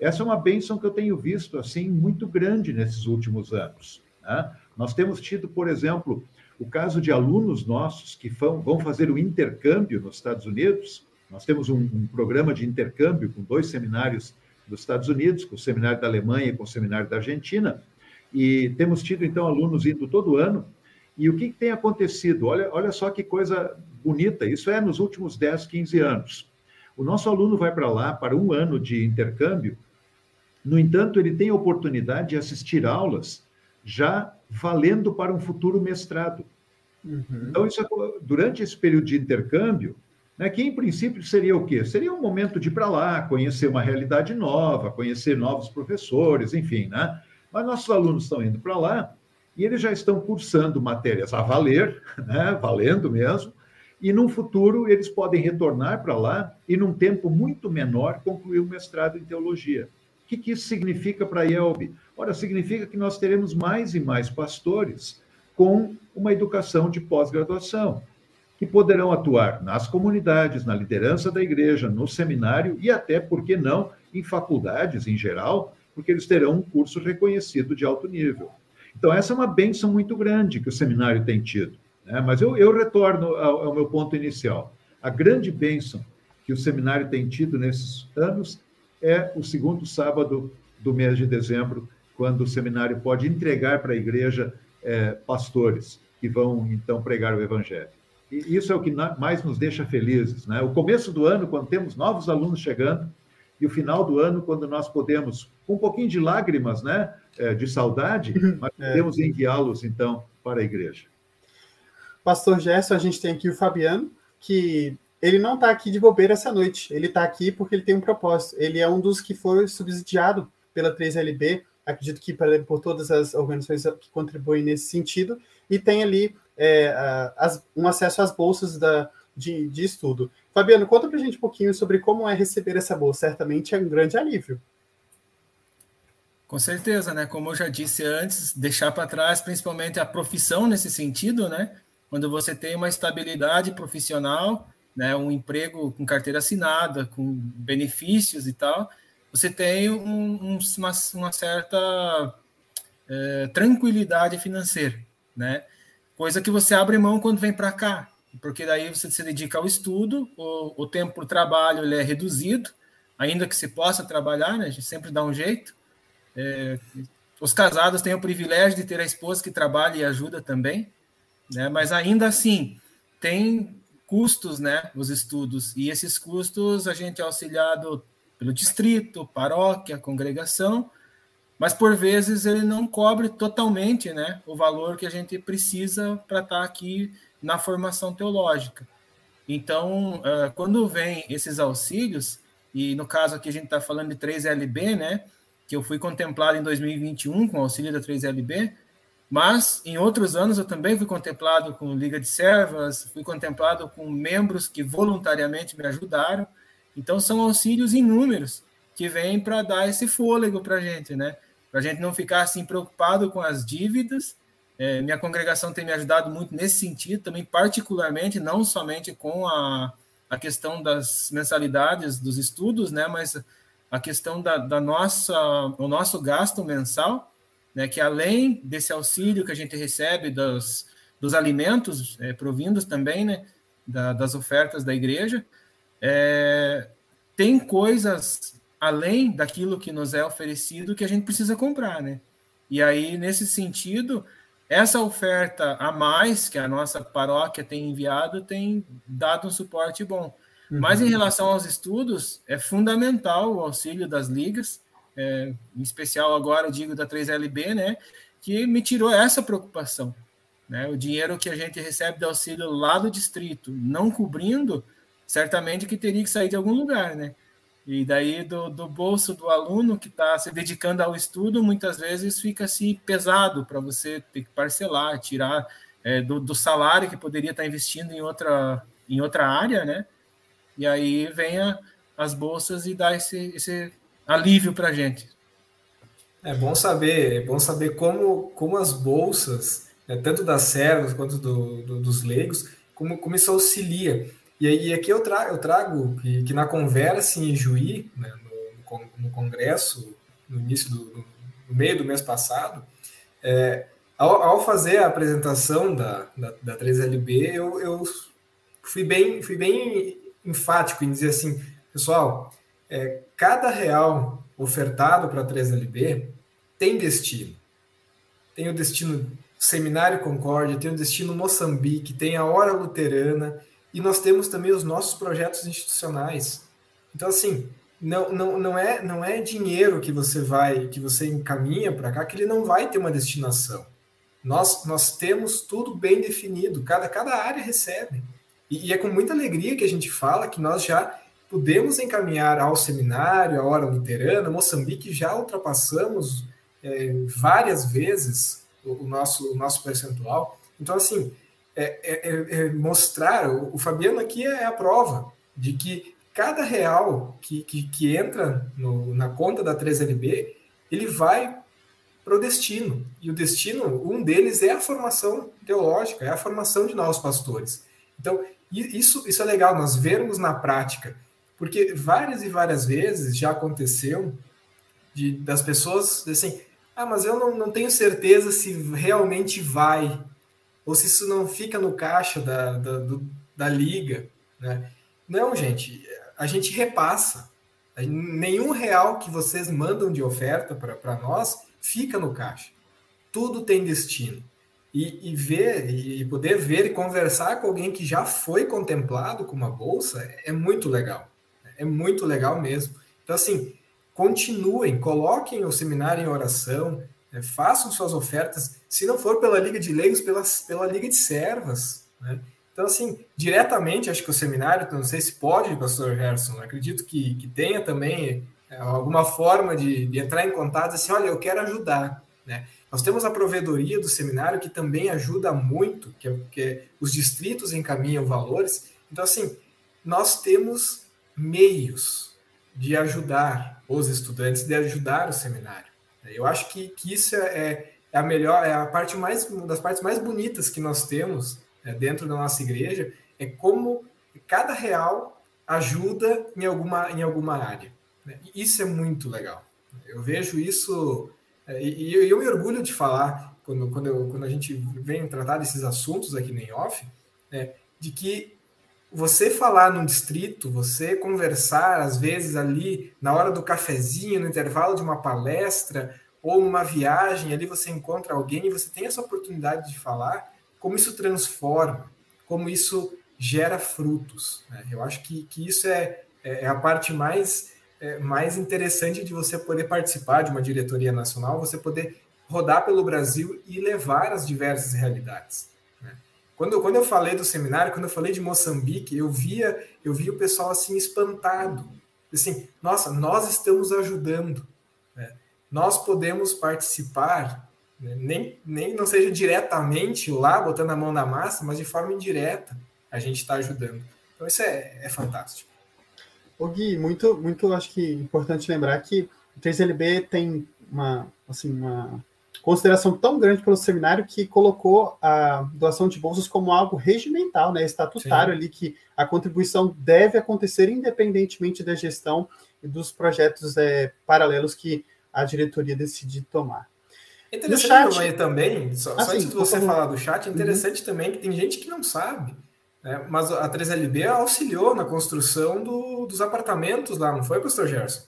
Essa é uma bênção que eu tenho visto assim muito grande nesses últimos anos. Né? Nós temos tido, por exemplo, o caso de alunos nossos que vão, fazer o intercâmbio nos Estados Unidos. Nós temos um, um programa de intercâmbio com dois seminários dos Estados Unidos, com o seminário da Alemanha e com o seminário da Argentina, e temos tido, então, alunos indo todo ano. E o que, que tem acontecido? Olha, olha só que coisa bonita, isso é nos últimos 10, 15 anos. O nosso aluno vai para lá para um ano de intercâmbio, no entanto, ele tem a oportunidade de assistir aulas já valendo para um futuro mestrado. Uhum. Então, isso, é durante esse período de intercâmbio, né, que em princípio seria o quê? Seria um momento de ir para lá, conhecer uma realidade nova, conhecer novos professores, enfim, né? Mas nossos alunos estão indo para lá e eles já estão cursando matérias a valer, né, valendo mesmo, e num futuro eles podem retornar para lá e, num tempo muito menor, concluir o mestrado em teologia. O que, que isso significa para a IELB? Ora, significa que nós teremos mais e mais pastores com uma educação de pós-graduação que poderão atuar nas comunidades, na liderança da igreja, no seminário e até, por que não, em faculdades em geral, porque eles terão um curso reconhecido de alto nível. Então, essa é uma benção muito grande que o seminário tem tido. Né? Mas eu, eu retorno ao, ao meu ponto inicial. A grande bênção que o seminário tem tido nesses anos é o segundo sábado do mês de dezembro, quando o seminário pode entregar para a igreja é, pastores que vão então pregar o evangelho. E isso é o que mais nos deixa felizes, né? O começo do ano, quando temos novos alunos chegando, e o final do ano, quando nós podemos, com um pouquinho de lágrimas, né, é, de saudade, mas é. podemos enviá-los então para a igreja. Pastor Gerson, a gente tem aqui o Fabiano, que ele não está aqui de bobeira essa noite. Ele está aqui porque ele tem um propósito. Ele é um dos que foi subsidiado pela 3LB, acredito que por todas as organizações que contribuem nesse sentido, e tem ali é, as, um acesso às bolsas da, de, de estudo. Fabiano, conta para a gente um pouquinho sobre como é receber essa bolsa. Certamente é um grande alívio. Com certeza, né? Como eu já disse antes, deixar para trás principalmente a profissão nesse sentido, né? quando você tem uma estabilidade profissional, né, um emprego com carteira assinada, com benefícios e tal, você tem um, um, uma, uma, certa é, tranquilidade financeira, né? Coisa que você abre mão quando vem para cá, porque daí você se dedica ao estudo, o, o tempo para o trabalho é reduzido, ainda que se possa trabalhar, né? A gente sempre dá um jeito. É, os casados têm o privilégio de ter a esposa que trabalha e ajuda também, né? Mas ainda assim, tem custos, né, os estudos, e esses custos a gente é auxiliado pelo distrito, paróquia, congregação, mas por vezes ele não cobre totalmente, né, o valor que a gente precisa para estar tá aqui na formação teológica. Então, quando vem esses auxílios, e no caso aqui a gente está falando de 3LB, né, que eu fui contemplado em 2021 com o auxílio da 3LB, mas em outros anos eu também fui contemplado com Liga de Servas, fui contemplado com membros que voluntariamente me ajudaram. Então são auxílios inúmeros que vêm para dar esse fôlego para a gente, né? Para a gente não ficar assim preocupado com as dívidas. É, minha congregação tem me ajudado muito nesse sentido, também particularmente, não somente com a, a questão das mensalidades dos estudos, né? Mas a questão da, da nossa, o nosso gasto mensal né, que além desse auxílio que a gente recebe dos, dos alimentos é, provindos também, né, da, das ofertas da igreja, é, tem coisas além daquilo que nos é oferecido que a gente precisa comprar, né? E aí, nesse sentido, essa oferta a mais que a nossa paróquia tem enviado tem dado um suporte bom. Uhum. Mas em relação aos estudos, é fundamental o auxílio das ligas, é, em especial agora, digo da 3LB, né, que me tirou essa preocupação. Né? O dinheiro que a gente recebe de auxílio lá do distrito, não cobrindo, certamente que teria que sair de algum lugar, né? E daí do, do bolso do aluno que está se dedicando ao estudo, muitas vezes fica assim pesado para você ter que parcelar, tirar é, do, do, salário que poderia estar tá investindo em outra, em outra área, né? E aí vem a, as bolsas e dá esse, esse alívio para a gente. É bom saber, é bom saber como, como as bolsas, né, tanto das servas quanto do, do, dos leigos, como, como isso auxilia. E aí aqui eu trago, eu trago que, que na conversa em Juí, né, no, no, congresso, no início do no meio do mês passado, é, ao, ao, fazer a apresentação da, da, da 3LB, eu, eu fui, bem, fui bem enfático em dizer assim, pessoal, é, cada real ofertado para a 3LB tem destino. Tem o destino Seminário Concórdia, tem o destino Moçambique, tem a Hora Luterana e nós temos também os nossos projetos institucionais. Então, assim, não, não, não, é, não é dinheiro que você vai, que você encaminha para cá, que ele não vai ter uma destinação. Nós, nós temos tudo bem definido, cada, cada área recebe. E, e é com muita alegria que a gente fala que nós já pudemos encaminhar ao seminário, a hora luterana, Moçambique já ultrapassamos é, várias vezes o, o, nosso, o nosso percentual. Então, assim, é, é, é, é mostrar, o, o, Fabiano aqui é a prova de que cada real que, que, que entra no, na conta da 3LB, ele vai para o destino. E o destino, um deles é a formação teológica, é a formação de novos pastores. Então, isso, isso é legal, nós vermos na prática porque várias e várias vezes já aconteceu de, das pessoas assim, ah, mas eu não, não tenho certeza se realmente vai. ou se isso não fica no caixa da, da, do, da liga. Né? Não, gente, a gente repassa. Nenhum real que vocês mandam de oferta para nós fica no caixa. Tudo tem destino. E, e, ver, e poder ver e conversar com alguém que já foi contemplado com uma bolsa é muito legal. É muito legal mesmo. Então, assim, continuem, coloquem o seminário em oração, é, façam suas ofertas, se não for pela Liga de Leigos, pela, pela Liga de Servas. Né? Então, assim, diretamente, acho que o seminário, não sei se pode, pastor Gerson, acredito que, que tenha também é, alguma forma de, de entrar em contato, assim, olha, eu quero ajudar. Né? Nós temos a provedoria do seminário, que também ajuda muito, que, que os distritos encaminham valores. Então, assim, nós temos meios de ajudar os estudantes, de ajudar o seminário. Eu acho que, que isso é, é, a melhor, é a parte mais, uma das partes mais bonitas que nós temos é, dentro da nossa igreja, é como cada real ajuda em alguma, em alguma área. Né? Isso é muito legal. Eu vejo isso, é, e, e eu me orgulho de falar, quando, quando, eu, quando a gente vem tratar desses assuntos aqui no off, é, de que você falar num distrito, você conversar, às vezes, ali na hora do cafezinho, no intervalo de uma palestra, ou numa viagem, ali você encontra alguém e você tem essa oportunidade de falar, como isso transforma, como isso gera frutos. Né? Eu acho que, que isso é, é, é a parte mais, é, mais interessante de você poder participar de uma diretoria nacional, você poder rodar pelo Brasil e levar as diversas realidades. Quando, quando eu falei do seminário, quando eu falei de Moçambique, eu via, eu via o pessoal assim espantado. Assim, nossa, nós estamos ajudando. Né? Nós podemos participar, né? nem, nem não seja diretamente lá, botando a mão na massa, mas de forma indireta, a gente está ajudando. Então isso é, é fantástico. O Gui, muito, muito acho que importante lembrar que o 3LB tem uma, assim, uma consideração tão grande pelo seminário que colocou a doação de bolsas como algo regimental, né, estatutário Sim. ali, que a contribuição deve acontecer independentemente da gestão e dos projetos é, paralelos que a diretoria decide tomar. Interessante chat, também, só, assim, só antes de você falar do chat, interessante uhum. também que tem gente que não sabe, né, mas a 3LB auxiliou na construção do, dos apartamentos lá, não foi, pastor Gerson?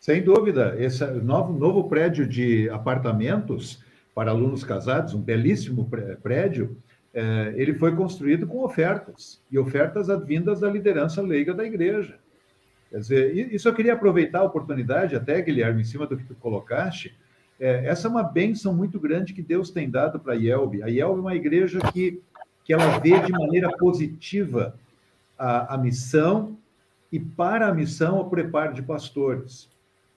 Sem dúvida, esse novo, novo prédio de apartamentos para alunos casados, um belíssimo prédio, é, ele foi construído com ofertas, e ofertas advindas da liderança leiga da igreja. Quer dizer, isso eu queria aproveitar a oportunidade, até, Guilherme, em cima do que tu colocaste, é, essa é uma bênção muito grande que Deus tem dado para a IELB. A IELB é uma igreja que, que ela vê de maneira positiva a, a missão e para a missão o preparo de pastores.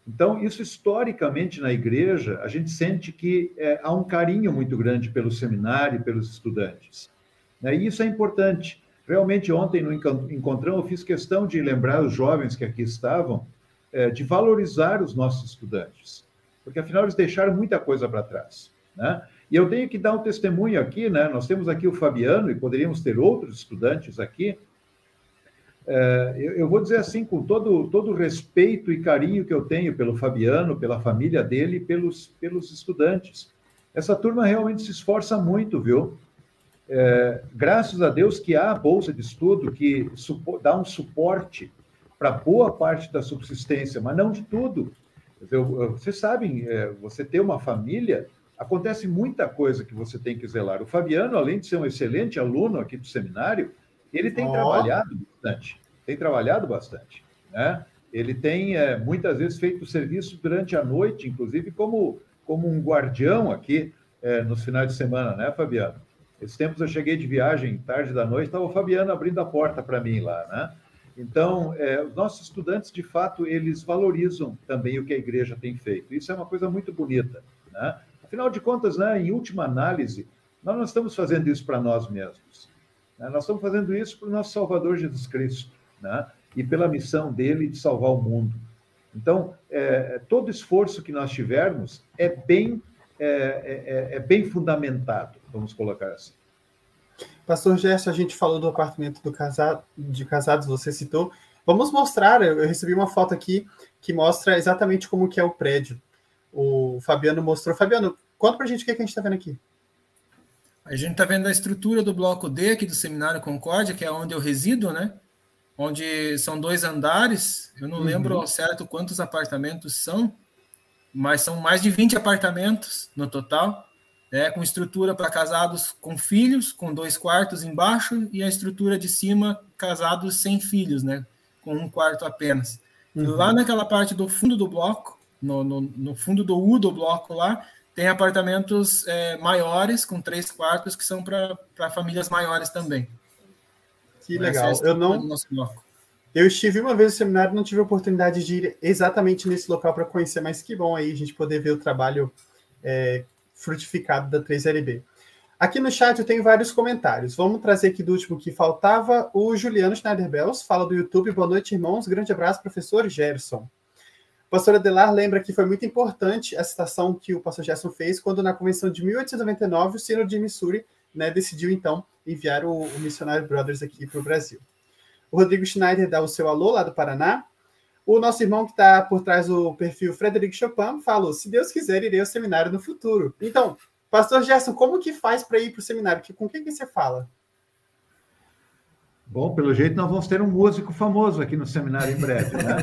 Então, isso historicamente na igreja, a gente sente que é, há um carinho muito grande pelo seminário e pelos estudantes. Né? E isso é importante. Realmente, ontem no encontrão, eu fiz questão de lembrar os jovens que aqui estavam, é, de valorizar os nossos estudantes, porque afinal eles deixaram muita coisa para trás. Né? E eu tenho que dar um testemunho aqui, né? nós temos aqui o Fabiano e poderíamos ter outros estudantes aqui, é, eu, eu, vou dizer assim, com todo, todo respeito e carinho que eu tenho pelo Fabiano, pela família dele pelos, pelos estudantes. Essa turma realmente se esforça muito, viu? É, graças a Deus que há a bolsa de estudo que dá um suporte para boa parte da subsistência, mas não de tudo. vocês sabem, é, você ter uma família, acontece muita coisa que você tem que zelar. O Fabiano, além de ser um excelente aluno aqui do seminário, ele tem oh. trabalhado bastante, tem trabalhado bastante, né? Ele tem é, muitas vezes feito serviço durante a noite, inclusive como, como um guardião aqui é, nos finais de semana, né, Fabiano? Esses tempos eu cheguei de viagem tarde da noite, estava o Fabiano abrindo a porta para mim lá, né? Então, é, os nossos estudantes, de fato, eles valorizam também o que a igreja tem feito. Isso é uma coisa muito bonita, né? Afinal de contas, né, em última análise, nós não estamos fazendo isso para nós mesmos. Né? Nós estamos fazendo isso para o nosso Salvador Jesus Cristo, né? e pela missão dele de salvar o mundo. Então, é, todo esforço que nós tivermos é bem, é, é, é, é bem fundamentado, vamos colocar assim. Pastor Gerson, a gente falou do apartamento do casado, de casados, você citou. Vamos mostrar, eu recebi uma foto aqui que mostra exatamente como que é o prédio. O Fabiano mostrou. Fabiano, conta pra gente o que, é que a gente está vendo aqui. A gente está vendo a estrutura do bloco D aqui do Seminário Concórdia, que é onde eu resido, né? Onde são dois andares. Eu não uhum. lembro ao certo quantos apartamentos são, mas são mais de 20 apartamentos no total, né? com estrutura para casados com filhos, com dois quartos embaixo, e a estrutura de cima, casados sem filhos, né? com um quarto apenas. Uhum. Lá naquela parte do fundo do bloco, no, no, no fundo do U do bloco lá, tem apartamentos é, maiores, com três quartos, que são para famílias maiores também. Que legal. É eu não. Eu estive uma vez no seminário não tive a oportunidade de ir exatamente nesse local para conhecer, mas que bom aí a gente poder ver o trabalho é, frutificado da 3LB. Aqui no chat eu tenho vários comentários. Vamos trazer aqui do último que faltava. O Juliano Schneider Bells fala do YouTube. Boa noite, irmãos. Grande abraço, professor Gerson pastor Adelar lembra que foi muito importante a citação que o pastor Gerson fez quando, na convenção de 1899, o Sínodo de Missouri né, decidiu, então, enviar o, o Missionário Brothers aqui para o Brasil. O Rodrigo Schneider dá o seu alô lá do Paraná. O nosso irmão que está por trás do perfil Frederic Chopin falou: se Deus quiser, irei ao seminário no futuro. Então, pastor Gerson, como que faz para ir para o seminário? Com quem que você fala? Bom, pelo jeito nós vamos ter um músico famoso aqui no seminário em breve, né?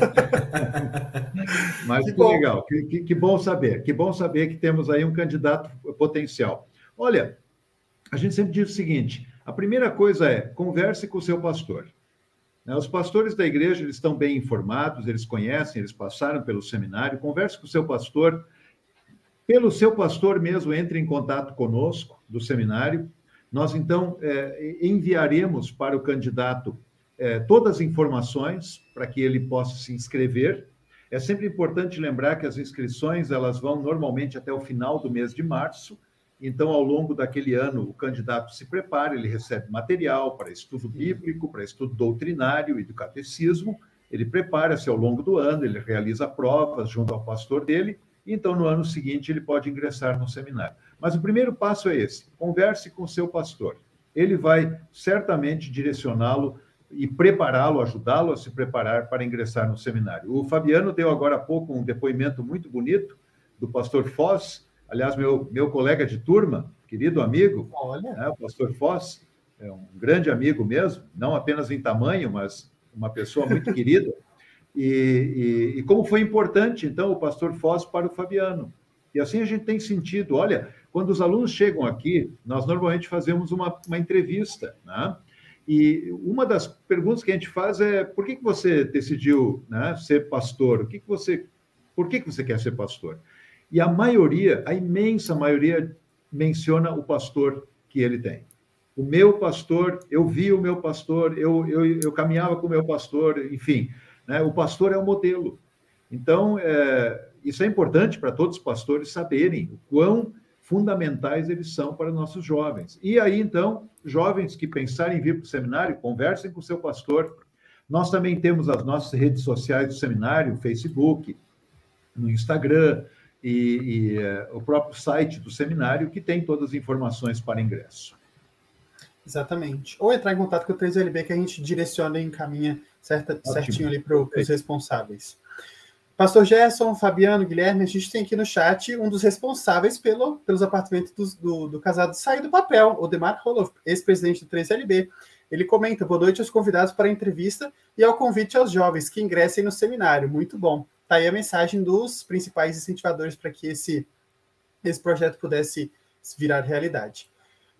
Mas que, que legal, que, que, que, bom saber, que bom saber que temos aí um candidato potencial. Olha, a gente sempre diz o seguinte: a primeira coisa é converse com o seu pastor. Né? Os pastores da igreja eles estão bem informados, eles conhecem, eles passaram pelo seminário. Converse com o seu pastor. Pelo seu pastor mesmo, entre em contato conosco do seminário nós, então, é, enviaremos para o candidato é, todas as informações para que ele possa se inscrever. É sempre importante lembrar que as inscrições elas vão normalmente até o final do mês de março. Então, ao longo daquele ano, o candidato se prepara, ele recebe material para estudo bíblico, para estudo doutrinário e do catecismo. Ele prepara-se ao longo do ano, ele realiza provas junto ao pastor dele. Então, no ano seguinte, ele pode ingressar no seminário. Mas o primeiro passo é esse: converse com o seu pastor. Ele vai certamente direcioná-lo e prepará-lo, ajudá-lo a se preparar para ingressar no seminário. O Fabiano deu agora há pouco um depoimento muito bonito do pastor Foz, aliás, meu, meu colega de turma, querido amigo, Olha. Né, o pastor Foz, é um grande amigo mesmo, não apenas em tamanho, mas uma pessoa muito querida. E, e, e como foi importante, então, o pastor Foz para o Fabiano. E assim a gente tem sentido, olha, quando os alunos chegam aqui, nós normalmente fazemos uma, uma entrevista, né? E uma das perguntas que a gente faz é por que, que você decidiu né, ser pastor? O que, que você, por que, que você quer ser pastor? E a maioria, a imensa maioria, menciona o pastor que ele tem. O meu pastor, eu vi o meu pastor, eu, eu, eu caminhava com o meu pastor, enfim, né, o pastor é o modelo. Então, é, isso é importante para todos os pastores saberem o quão fundamentais eles são para nossos jovens. E aí, então, jovens que pensarem em vir para o seminário, conversem com o seu pastor. Nós também temos as nossas redes sociais do seminário, Facebook, no Instagram e, e uh, o próprio site do seminário, que tem todas as informações para ingresso. Exatamente. Ou entrar em contato com o 3LB, que a gente direciona e encaminha certa, certinho ali para os responsáveis. Pastor Gerson, Fabiano, Guilherme, a gente tem aqui no chat um dos responsáveis pelo, pelos apartamentos do, do, do casado sair do papel, o Demar Roloff, ex-presidente do 3LB. Ele comenta: boa noite aos convidados para a entrevista e ao convite aos jovens que ingressem no seminário. Muito bom. Está aí a mensagem dos principais incentivadores para que esse, esse projeto pudesse virar realidade.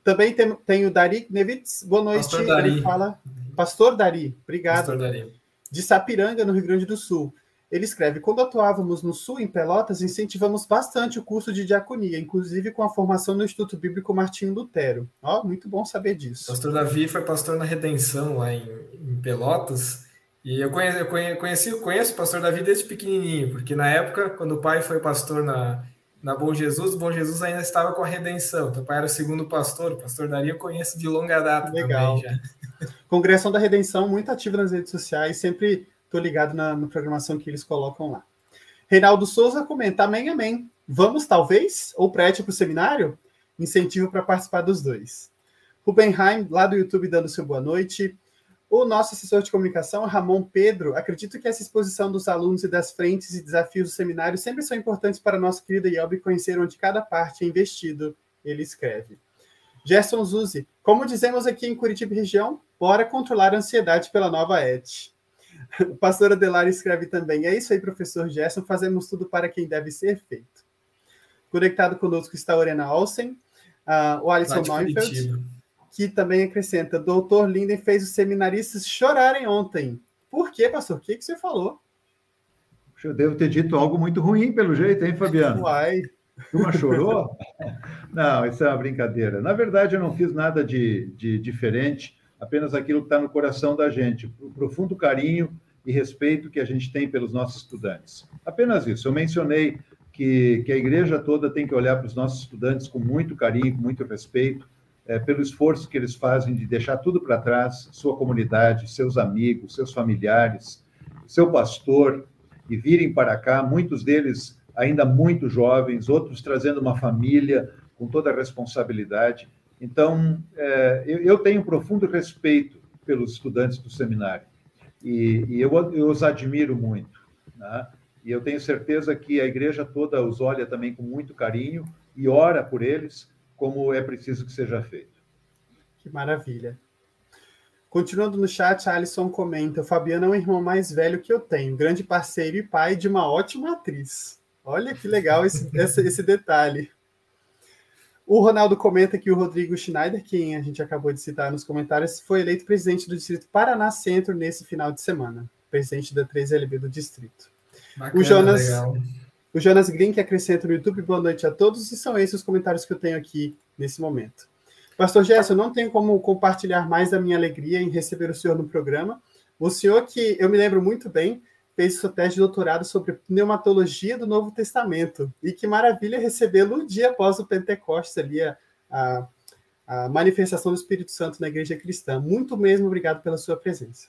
Também tem, tem o Dari Nevitz. Boa noite. Pastor Dari. Ele fala. Pastor Dari, obrigado. Pastor Dari. De Sapiranga, no Rio Grande do Sul. Ele escreve: Quando atuávamos no Sul, em Pelotas, incentivamos bastante o curso de diaconia, inclusive com a formação no Instituto Bíblico Martinho Lutero. Ó, muito bom saber disso. Pastor Davi foi pastor na Redenção, lá em, em Pelotas. E eu conheci, eu conheci, conheço o pastor Davi desde pequenininho, porque na época, quando o pai foi pastor na, na Bom Jesus, o Bom Jesus ainda estava com a redenção. Então, o pai era o segundo pastor, o pastor Davi eu conheço de longa data Legal. também já. Congregação da Redenção, muito ativa nas redes sociais, sempre Estou ligado na, na, programação que eles colocam lá. Reinaldo Souza comenta: Amém, amém. Vamos, talvez? Ou prete para o seminário? Incentivo para participar dos dois. Rubenheim, lá do YouTube, dando seu boa noite. O nosso assessor de comunicação, Ramon Pedro, acredito que essa exposição dos alunos e das frentes e desafios do seminário sempre são importantes para a nossa querida IELB conhecer onde cada parte é investido, ele escreve. Gerson Zuzi, como dizemos aqui em Curitiba região, bora controlar a ansiedade pela nova ET. O pastor Adelar escreve também, é isso aí, professor Gerson, fazemos tudo para quem deve ser feito. Conectado conosco está a Orena Olsen, uh, o Alisson Neufeld, que também acrescenta, doutor Linden fez os seminaristas chorarem ontem. Por quê, pastor? O que, que você falou? Eu devo ter dito algo muito ruim, pelo jeito, hein, Fabiano? Uai. Turma chorou? não, isso é uma brincadeira. Na verdade, eu não fiz nada de, de diferente, apenas aquilo que está no coração da gente, o profundo carinho e respeito que a gente tem pelos nossos estudantes. Apenas isso. Eu mencionei que, que a igreja toda tem que olhar para os nossos estudantes com muito carinho, com muito respeito, é, pelo esforço que eles fazem de deixar tudo para trás, sua comunidade, seus amigos, seus familiares, seu pastor, e virem para cá, muitos deles ainda muito jovens, outros trazendo uma família com toda a responsabilidade. Então, é, eu, tenho profundo respeito pelos estudantes do seminário e, eu, eu, os admiro muito. Né? E eu tenho certeza que a igreja toda os olha também com muito carinho e ora por eles, como é preciso que seja feito. Que maravilha. Continuando no chat, Alisson comenta: o Fabiano é um irmão mais velho que eu tenho, grande parceiro e pai de uma ótima atriz. Olha que legal esse, esse, esse detalhe. O Ronaldo comenta que o Rodrigo Schneider, quem a gente acabou de citar nos comentários, foi eleito presidente do Distrito Paraná Centro nesse final de semana, presidente da 3LB do Distrito. Bacana, o Jonas, legal. o Jonas Green que acrescenta no YouTube, boa noite a todos, e são esses os comentários que eu tenho aqui nesse momento. Pastor Gerson, não tenho como compartilhar mais da minha alegria em receber o senhor no programa. O senhor que eu me lembro muito bem, fez sua tese de doutorado sobre pneumatologia do Novo Testamento. E que maravilha recebê-lo um dia após o Pentecostes ali, a, a, a, manifestação do Espírito Santo na igreja cristã. Muito mesmo obrigado pela sua presença.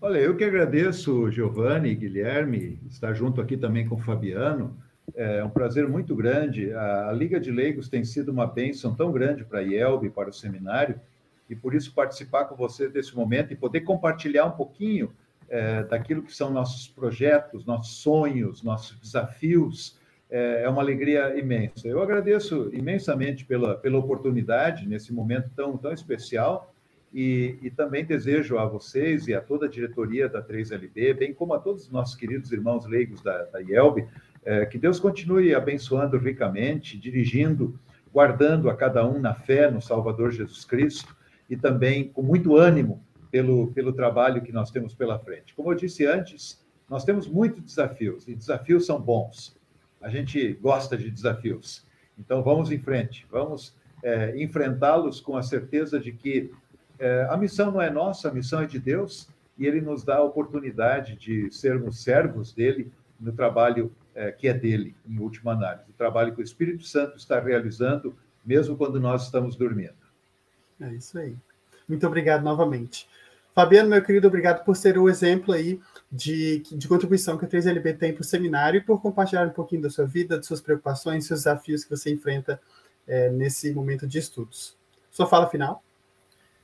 Olha, eu que agradeço, Giovanni, Guilherme, estar junto aqui também com o Fabiano. É um prazer muito grande. A, Liga de Leigos tem sido uma bênção tão grande para a IELB, para o seminário, e por isso participar com você desse momento e poder compartilhar um pouquinho é, daquilo que são nossos projetos, nossos sonhos, nossos desafios, é, é uma alegria imensa. Eu agradeço imensamente pela, pela oportunidade nesse momento tão, tão especial e, e também desejo a vocês e a toda a diretoria da 3LB, bem como a todos os nossos queridos irmãos leigos da, da IELB, é, que Deus continue abençoando ricamente, dirigindo, guardando a cada um na fé no Salvador Jesus Cristo e também com muito ânimo pelo, pelo trabalho que nós temos pela frente. Como eu disse antes, nós temos muitos desafios, e desafios são bons. A gente gosta de desafios. Então, vamos em frente, vamos é, enfrentá-los com a certeza de que é, a missão não é nossa, a missão é de Deus, e Ele nos dá a oportunidade de sermos servos dele no trabalho é, que é dele, em última análise, o trabalho que o Espírito Santo está realizando, mesmo quando nós estamos dormindo. É isso aí. Muito obrigado novamente. Fabiano, meu querido, obrigado por ser o exemplo aí de, de contribuição que a 3LB tem para o seminário e por compartilhar um pouquinho da sua vida, de suas preocupações, seus desafios que você enfrenta é, nesse momento de estudos. Sua fala final.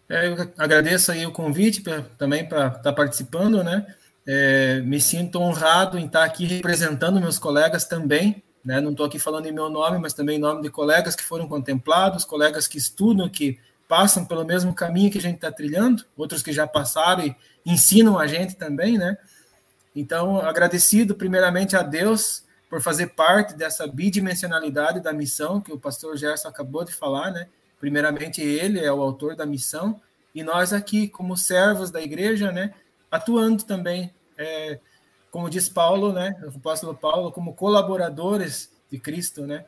É, eu agradeço aí o convite pra, também para estar tá participando, né? É, me sinto honrado em estar aqui representando meus colegas também, né? Não estou aqui falando em meu nome, mas também em nome de colegas que foram contemplados, colegas que estudam, que passam pelo mesmo caminho que a gente está trilhando, outros que já passaram e ensinam a gente também, né? Então, agradecido primeiramente a Deus por fazer parte dessa bidimensionalidade da missão que o pastor Gerson acabou de falar, né? Primeiramente, ele é o autor da missão e nós aqui, como servos da igreja, né? Atuando também, é, como diz Paulo, né? O apóstolo Paulo, como colaboradores de Cristo, né?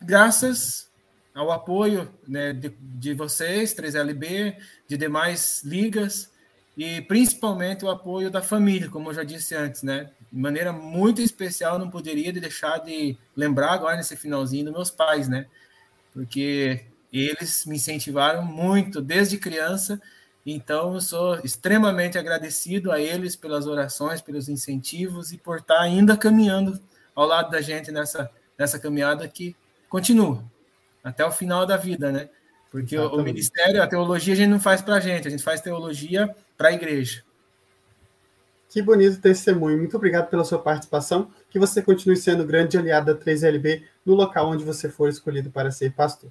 Graças ao apoio né, de, de vocês, 3LB, de demais ligas, e principalmente o apoio da família, como eu já disse antes, né? De maneira muito especial, não poderia deixar de lembrar agora nesse finalzinho dos meus pais, né? Porque eles me incentivaram muito desde criança, então eu sou extremamente agradecido a eles pelas orações, pelos incentivos e por estar ainda caminhando ao lado da gente nessa, nessa caminhada que continua até o final da vida, né? Porque o, o, ministério, a teologia a gente não faz para a gente, a gente faz teologia para a igreja. Que bonito testemunho. Muito obrigado pela sua participação. Que você continue sendo grande aliado da 3LB no local onde você for escolhido para ser pastor.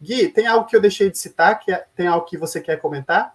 Gui, tem algo que eu deixei de citar, que é, tem algo que você quer comentar?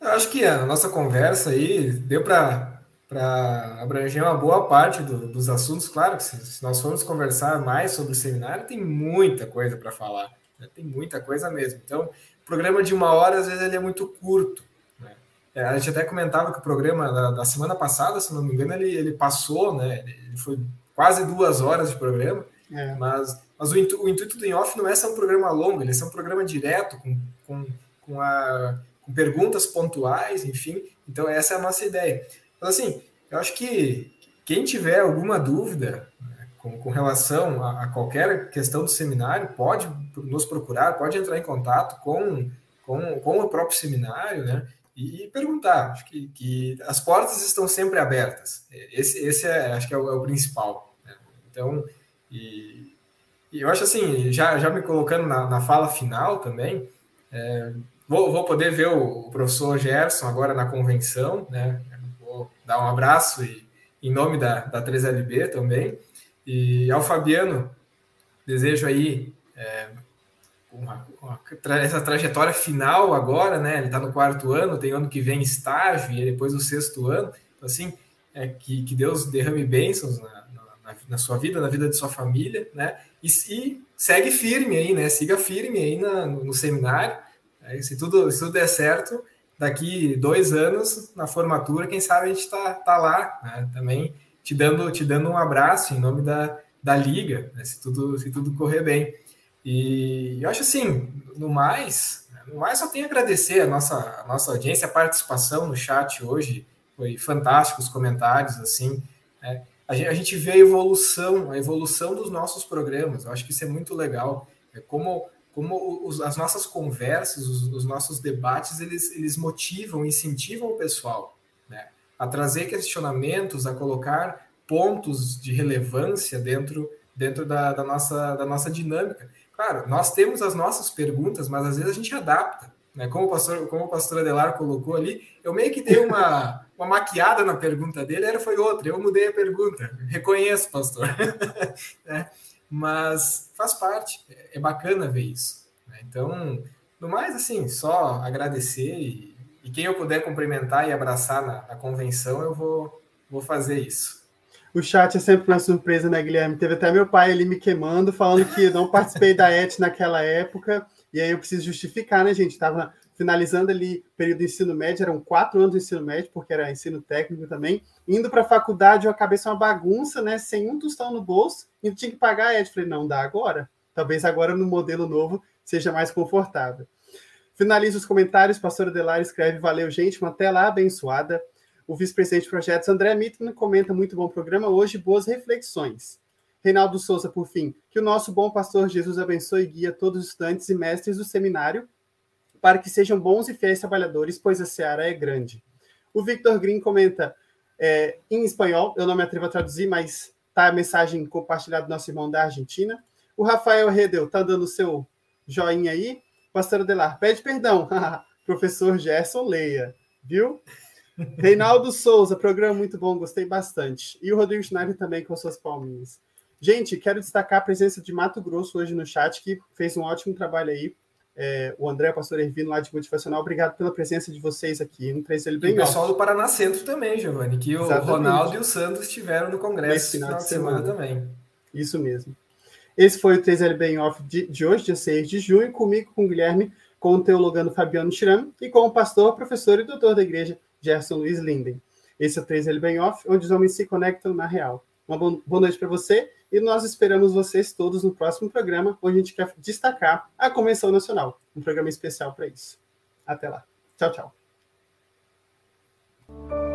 Eu acho que a nossa conversa aí deu para abranger uma boa parte do, dos assuntos. Claro que se, se, nós formos conversar mais sobre o seminário, tem muita coisa para falar. Né? Tem muita coisa mesmo. Então, o programa de uma hora, às vezes, ele é muito curto. Né? É, a gente até comentava que o programa da, da, semana passada, se não me engano, ele, ele passou, né? Ele foi quase duas horas de programa. É. Mas, mas o, intu, o, intuito do In-Off não é ser um programa longo, ele é ser um programa direto, com, com, com, a, com perguntas pontuais, enfim. Então, essa é a nossa ideia. Mas, assim, eu acho que quem tiver alguma dúvida né, com, com, relação a, a, qualquer questão do seminário, pode nos procurar, pode entrar em contato com, com, com o próprio seminário, né? E, e perguntar. Acho que, que, as portas estão sempre abertas. Esse, esse é, acho que é o, é o principal. Né? Então, e, e, eu acho assim, já, já me colocando na, na fala final também, é, vou, vou poder ver o, o, professor Gerson agora na convenção, né? Dar um abraço e, em nome da, da 3LB também. E ao Fabiano, desejo aí é, uma, uma, essa trajetória final agora, né? Ele está no quarto ano, tem ano que vem estágio e depois o sexto ano. Então, assim, é, que, que Deus derrame bênçãos na, na, na, sua vida, na vida de sua família, né? E, e segue firme aí, né? Siga firme aí na, no, no, seminário. Né? Se, tudo, se tudo der certo, daqui dois anos, na formatura, quem sabe a gente está tá lá, né? Também te dando, te dando um abraço em nome da, da Liga, né? se, tudo, se tudo correr bem. E eu acho assim, no mais, no mais só tenho a agradecer a nossa, a nossa audiência, a participação no chat hoje, foi fantástico os comentários, assim, é, a gente, a gente vê a evolução, a evolução dos nossos programas. Eu acho que isso é muito legal. É como, como os, as nossas conversas, os, os, nossos debates, eles, eles motivam, incentivam o pessoal né? a trazer questionamentos, a colocar pontos de relevância dentro, dentro da, da, nossa, da nossa dinâmica. Claro, nós temos as nossas perguntas, mas às vezes a gente adapta. Né? Como, o pastor, como o pastor Adelar colocou ali, eu meio que dei uma, uma maquiada na pergunta dele, era foi outra, eu mudei a pergunta. Reconheço, pastor. é, mas faz parte, é bacana ver isso. Né? Então, no mais, assim, só agradecer e, e quem eu puder cumprimentar e abraçar na, na convenção, eu vou, vou fazer isso. O chat é sempre uma surpresa, né, Guilherme? Teve até meu pai ali me queimando, falando que não participei da ET naquela época, e aí eu preciso justificar, né, gente? Estava finalizando ali o período de ensino médio, eram quatro anos de ensino médio, porque era ensino técnico também. Indo para a faculdade, eu acabei sendo uma bagunça, né? Sem um tostão no bolso, e tinha que pagar a ED. Falei, não, dá agora. Talvez agora no modelo novo seja mais confortável. Finaliza os comentários, pastor Adelar escreve, valeu, gente, uma tela abençoada. O vice-presidente de projetos, André Mittman, comenta, muito bom programa hoje, boas reflexões. Reinaldo Souza, por fim, que o nosso bom pastor Jesus abençoe e guia todos os estudantes e mestres do seminário para que sejam bons e fiéis trabalhadores, pois a seara é grande. O Victor Green comenta é, em espanhol, eu não me atrevo a traduzir, mas tá a mensagem compartilhada do nosso irmão da Argentina. O Rafael Redel tá dando seu joinha aí. Pastor Adelar, pede perdão. Professor Gerson Leia, viu? Reinaldo Souza, programa muito bom, gostei bastante. E o Rodrigo Schneider também com suas palminhas. Gente, quero destacar a presença de Mato Grosso hoje no chat, que fez um ótimo trabalho aí é, o André, pastor Ervino, lá de Motivacional, obrigado pela presença de vocês aqui no 3 ele bem. E o pessoal do Paraná Centro também, Giovanni, que Exatamente. o Ronaldo e o Santos estiveram no congresso Nesse final, de semana, semana, também. Isso mesmo. Esse foi o 3L Bem Off de, de, hoje, dia 6 de junho, comigo, com o Guilherme, com o teologano Fabiano Tiram e com o pastor, professor e doutor da igreja, Gerson Luiz Linden. Esse é o 3L Bem Off, onde os homens se conectam na real. Uma boa noite para você e nós esperamos vocês todos no próximo programa, onde a gente quer destacar a Convenção Nacional, um programa especial para isso. Até lá. Tchau, tchau.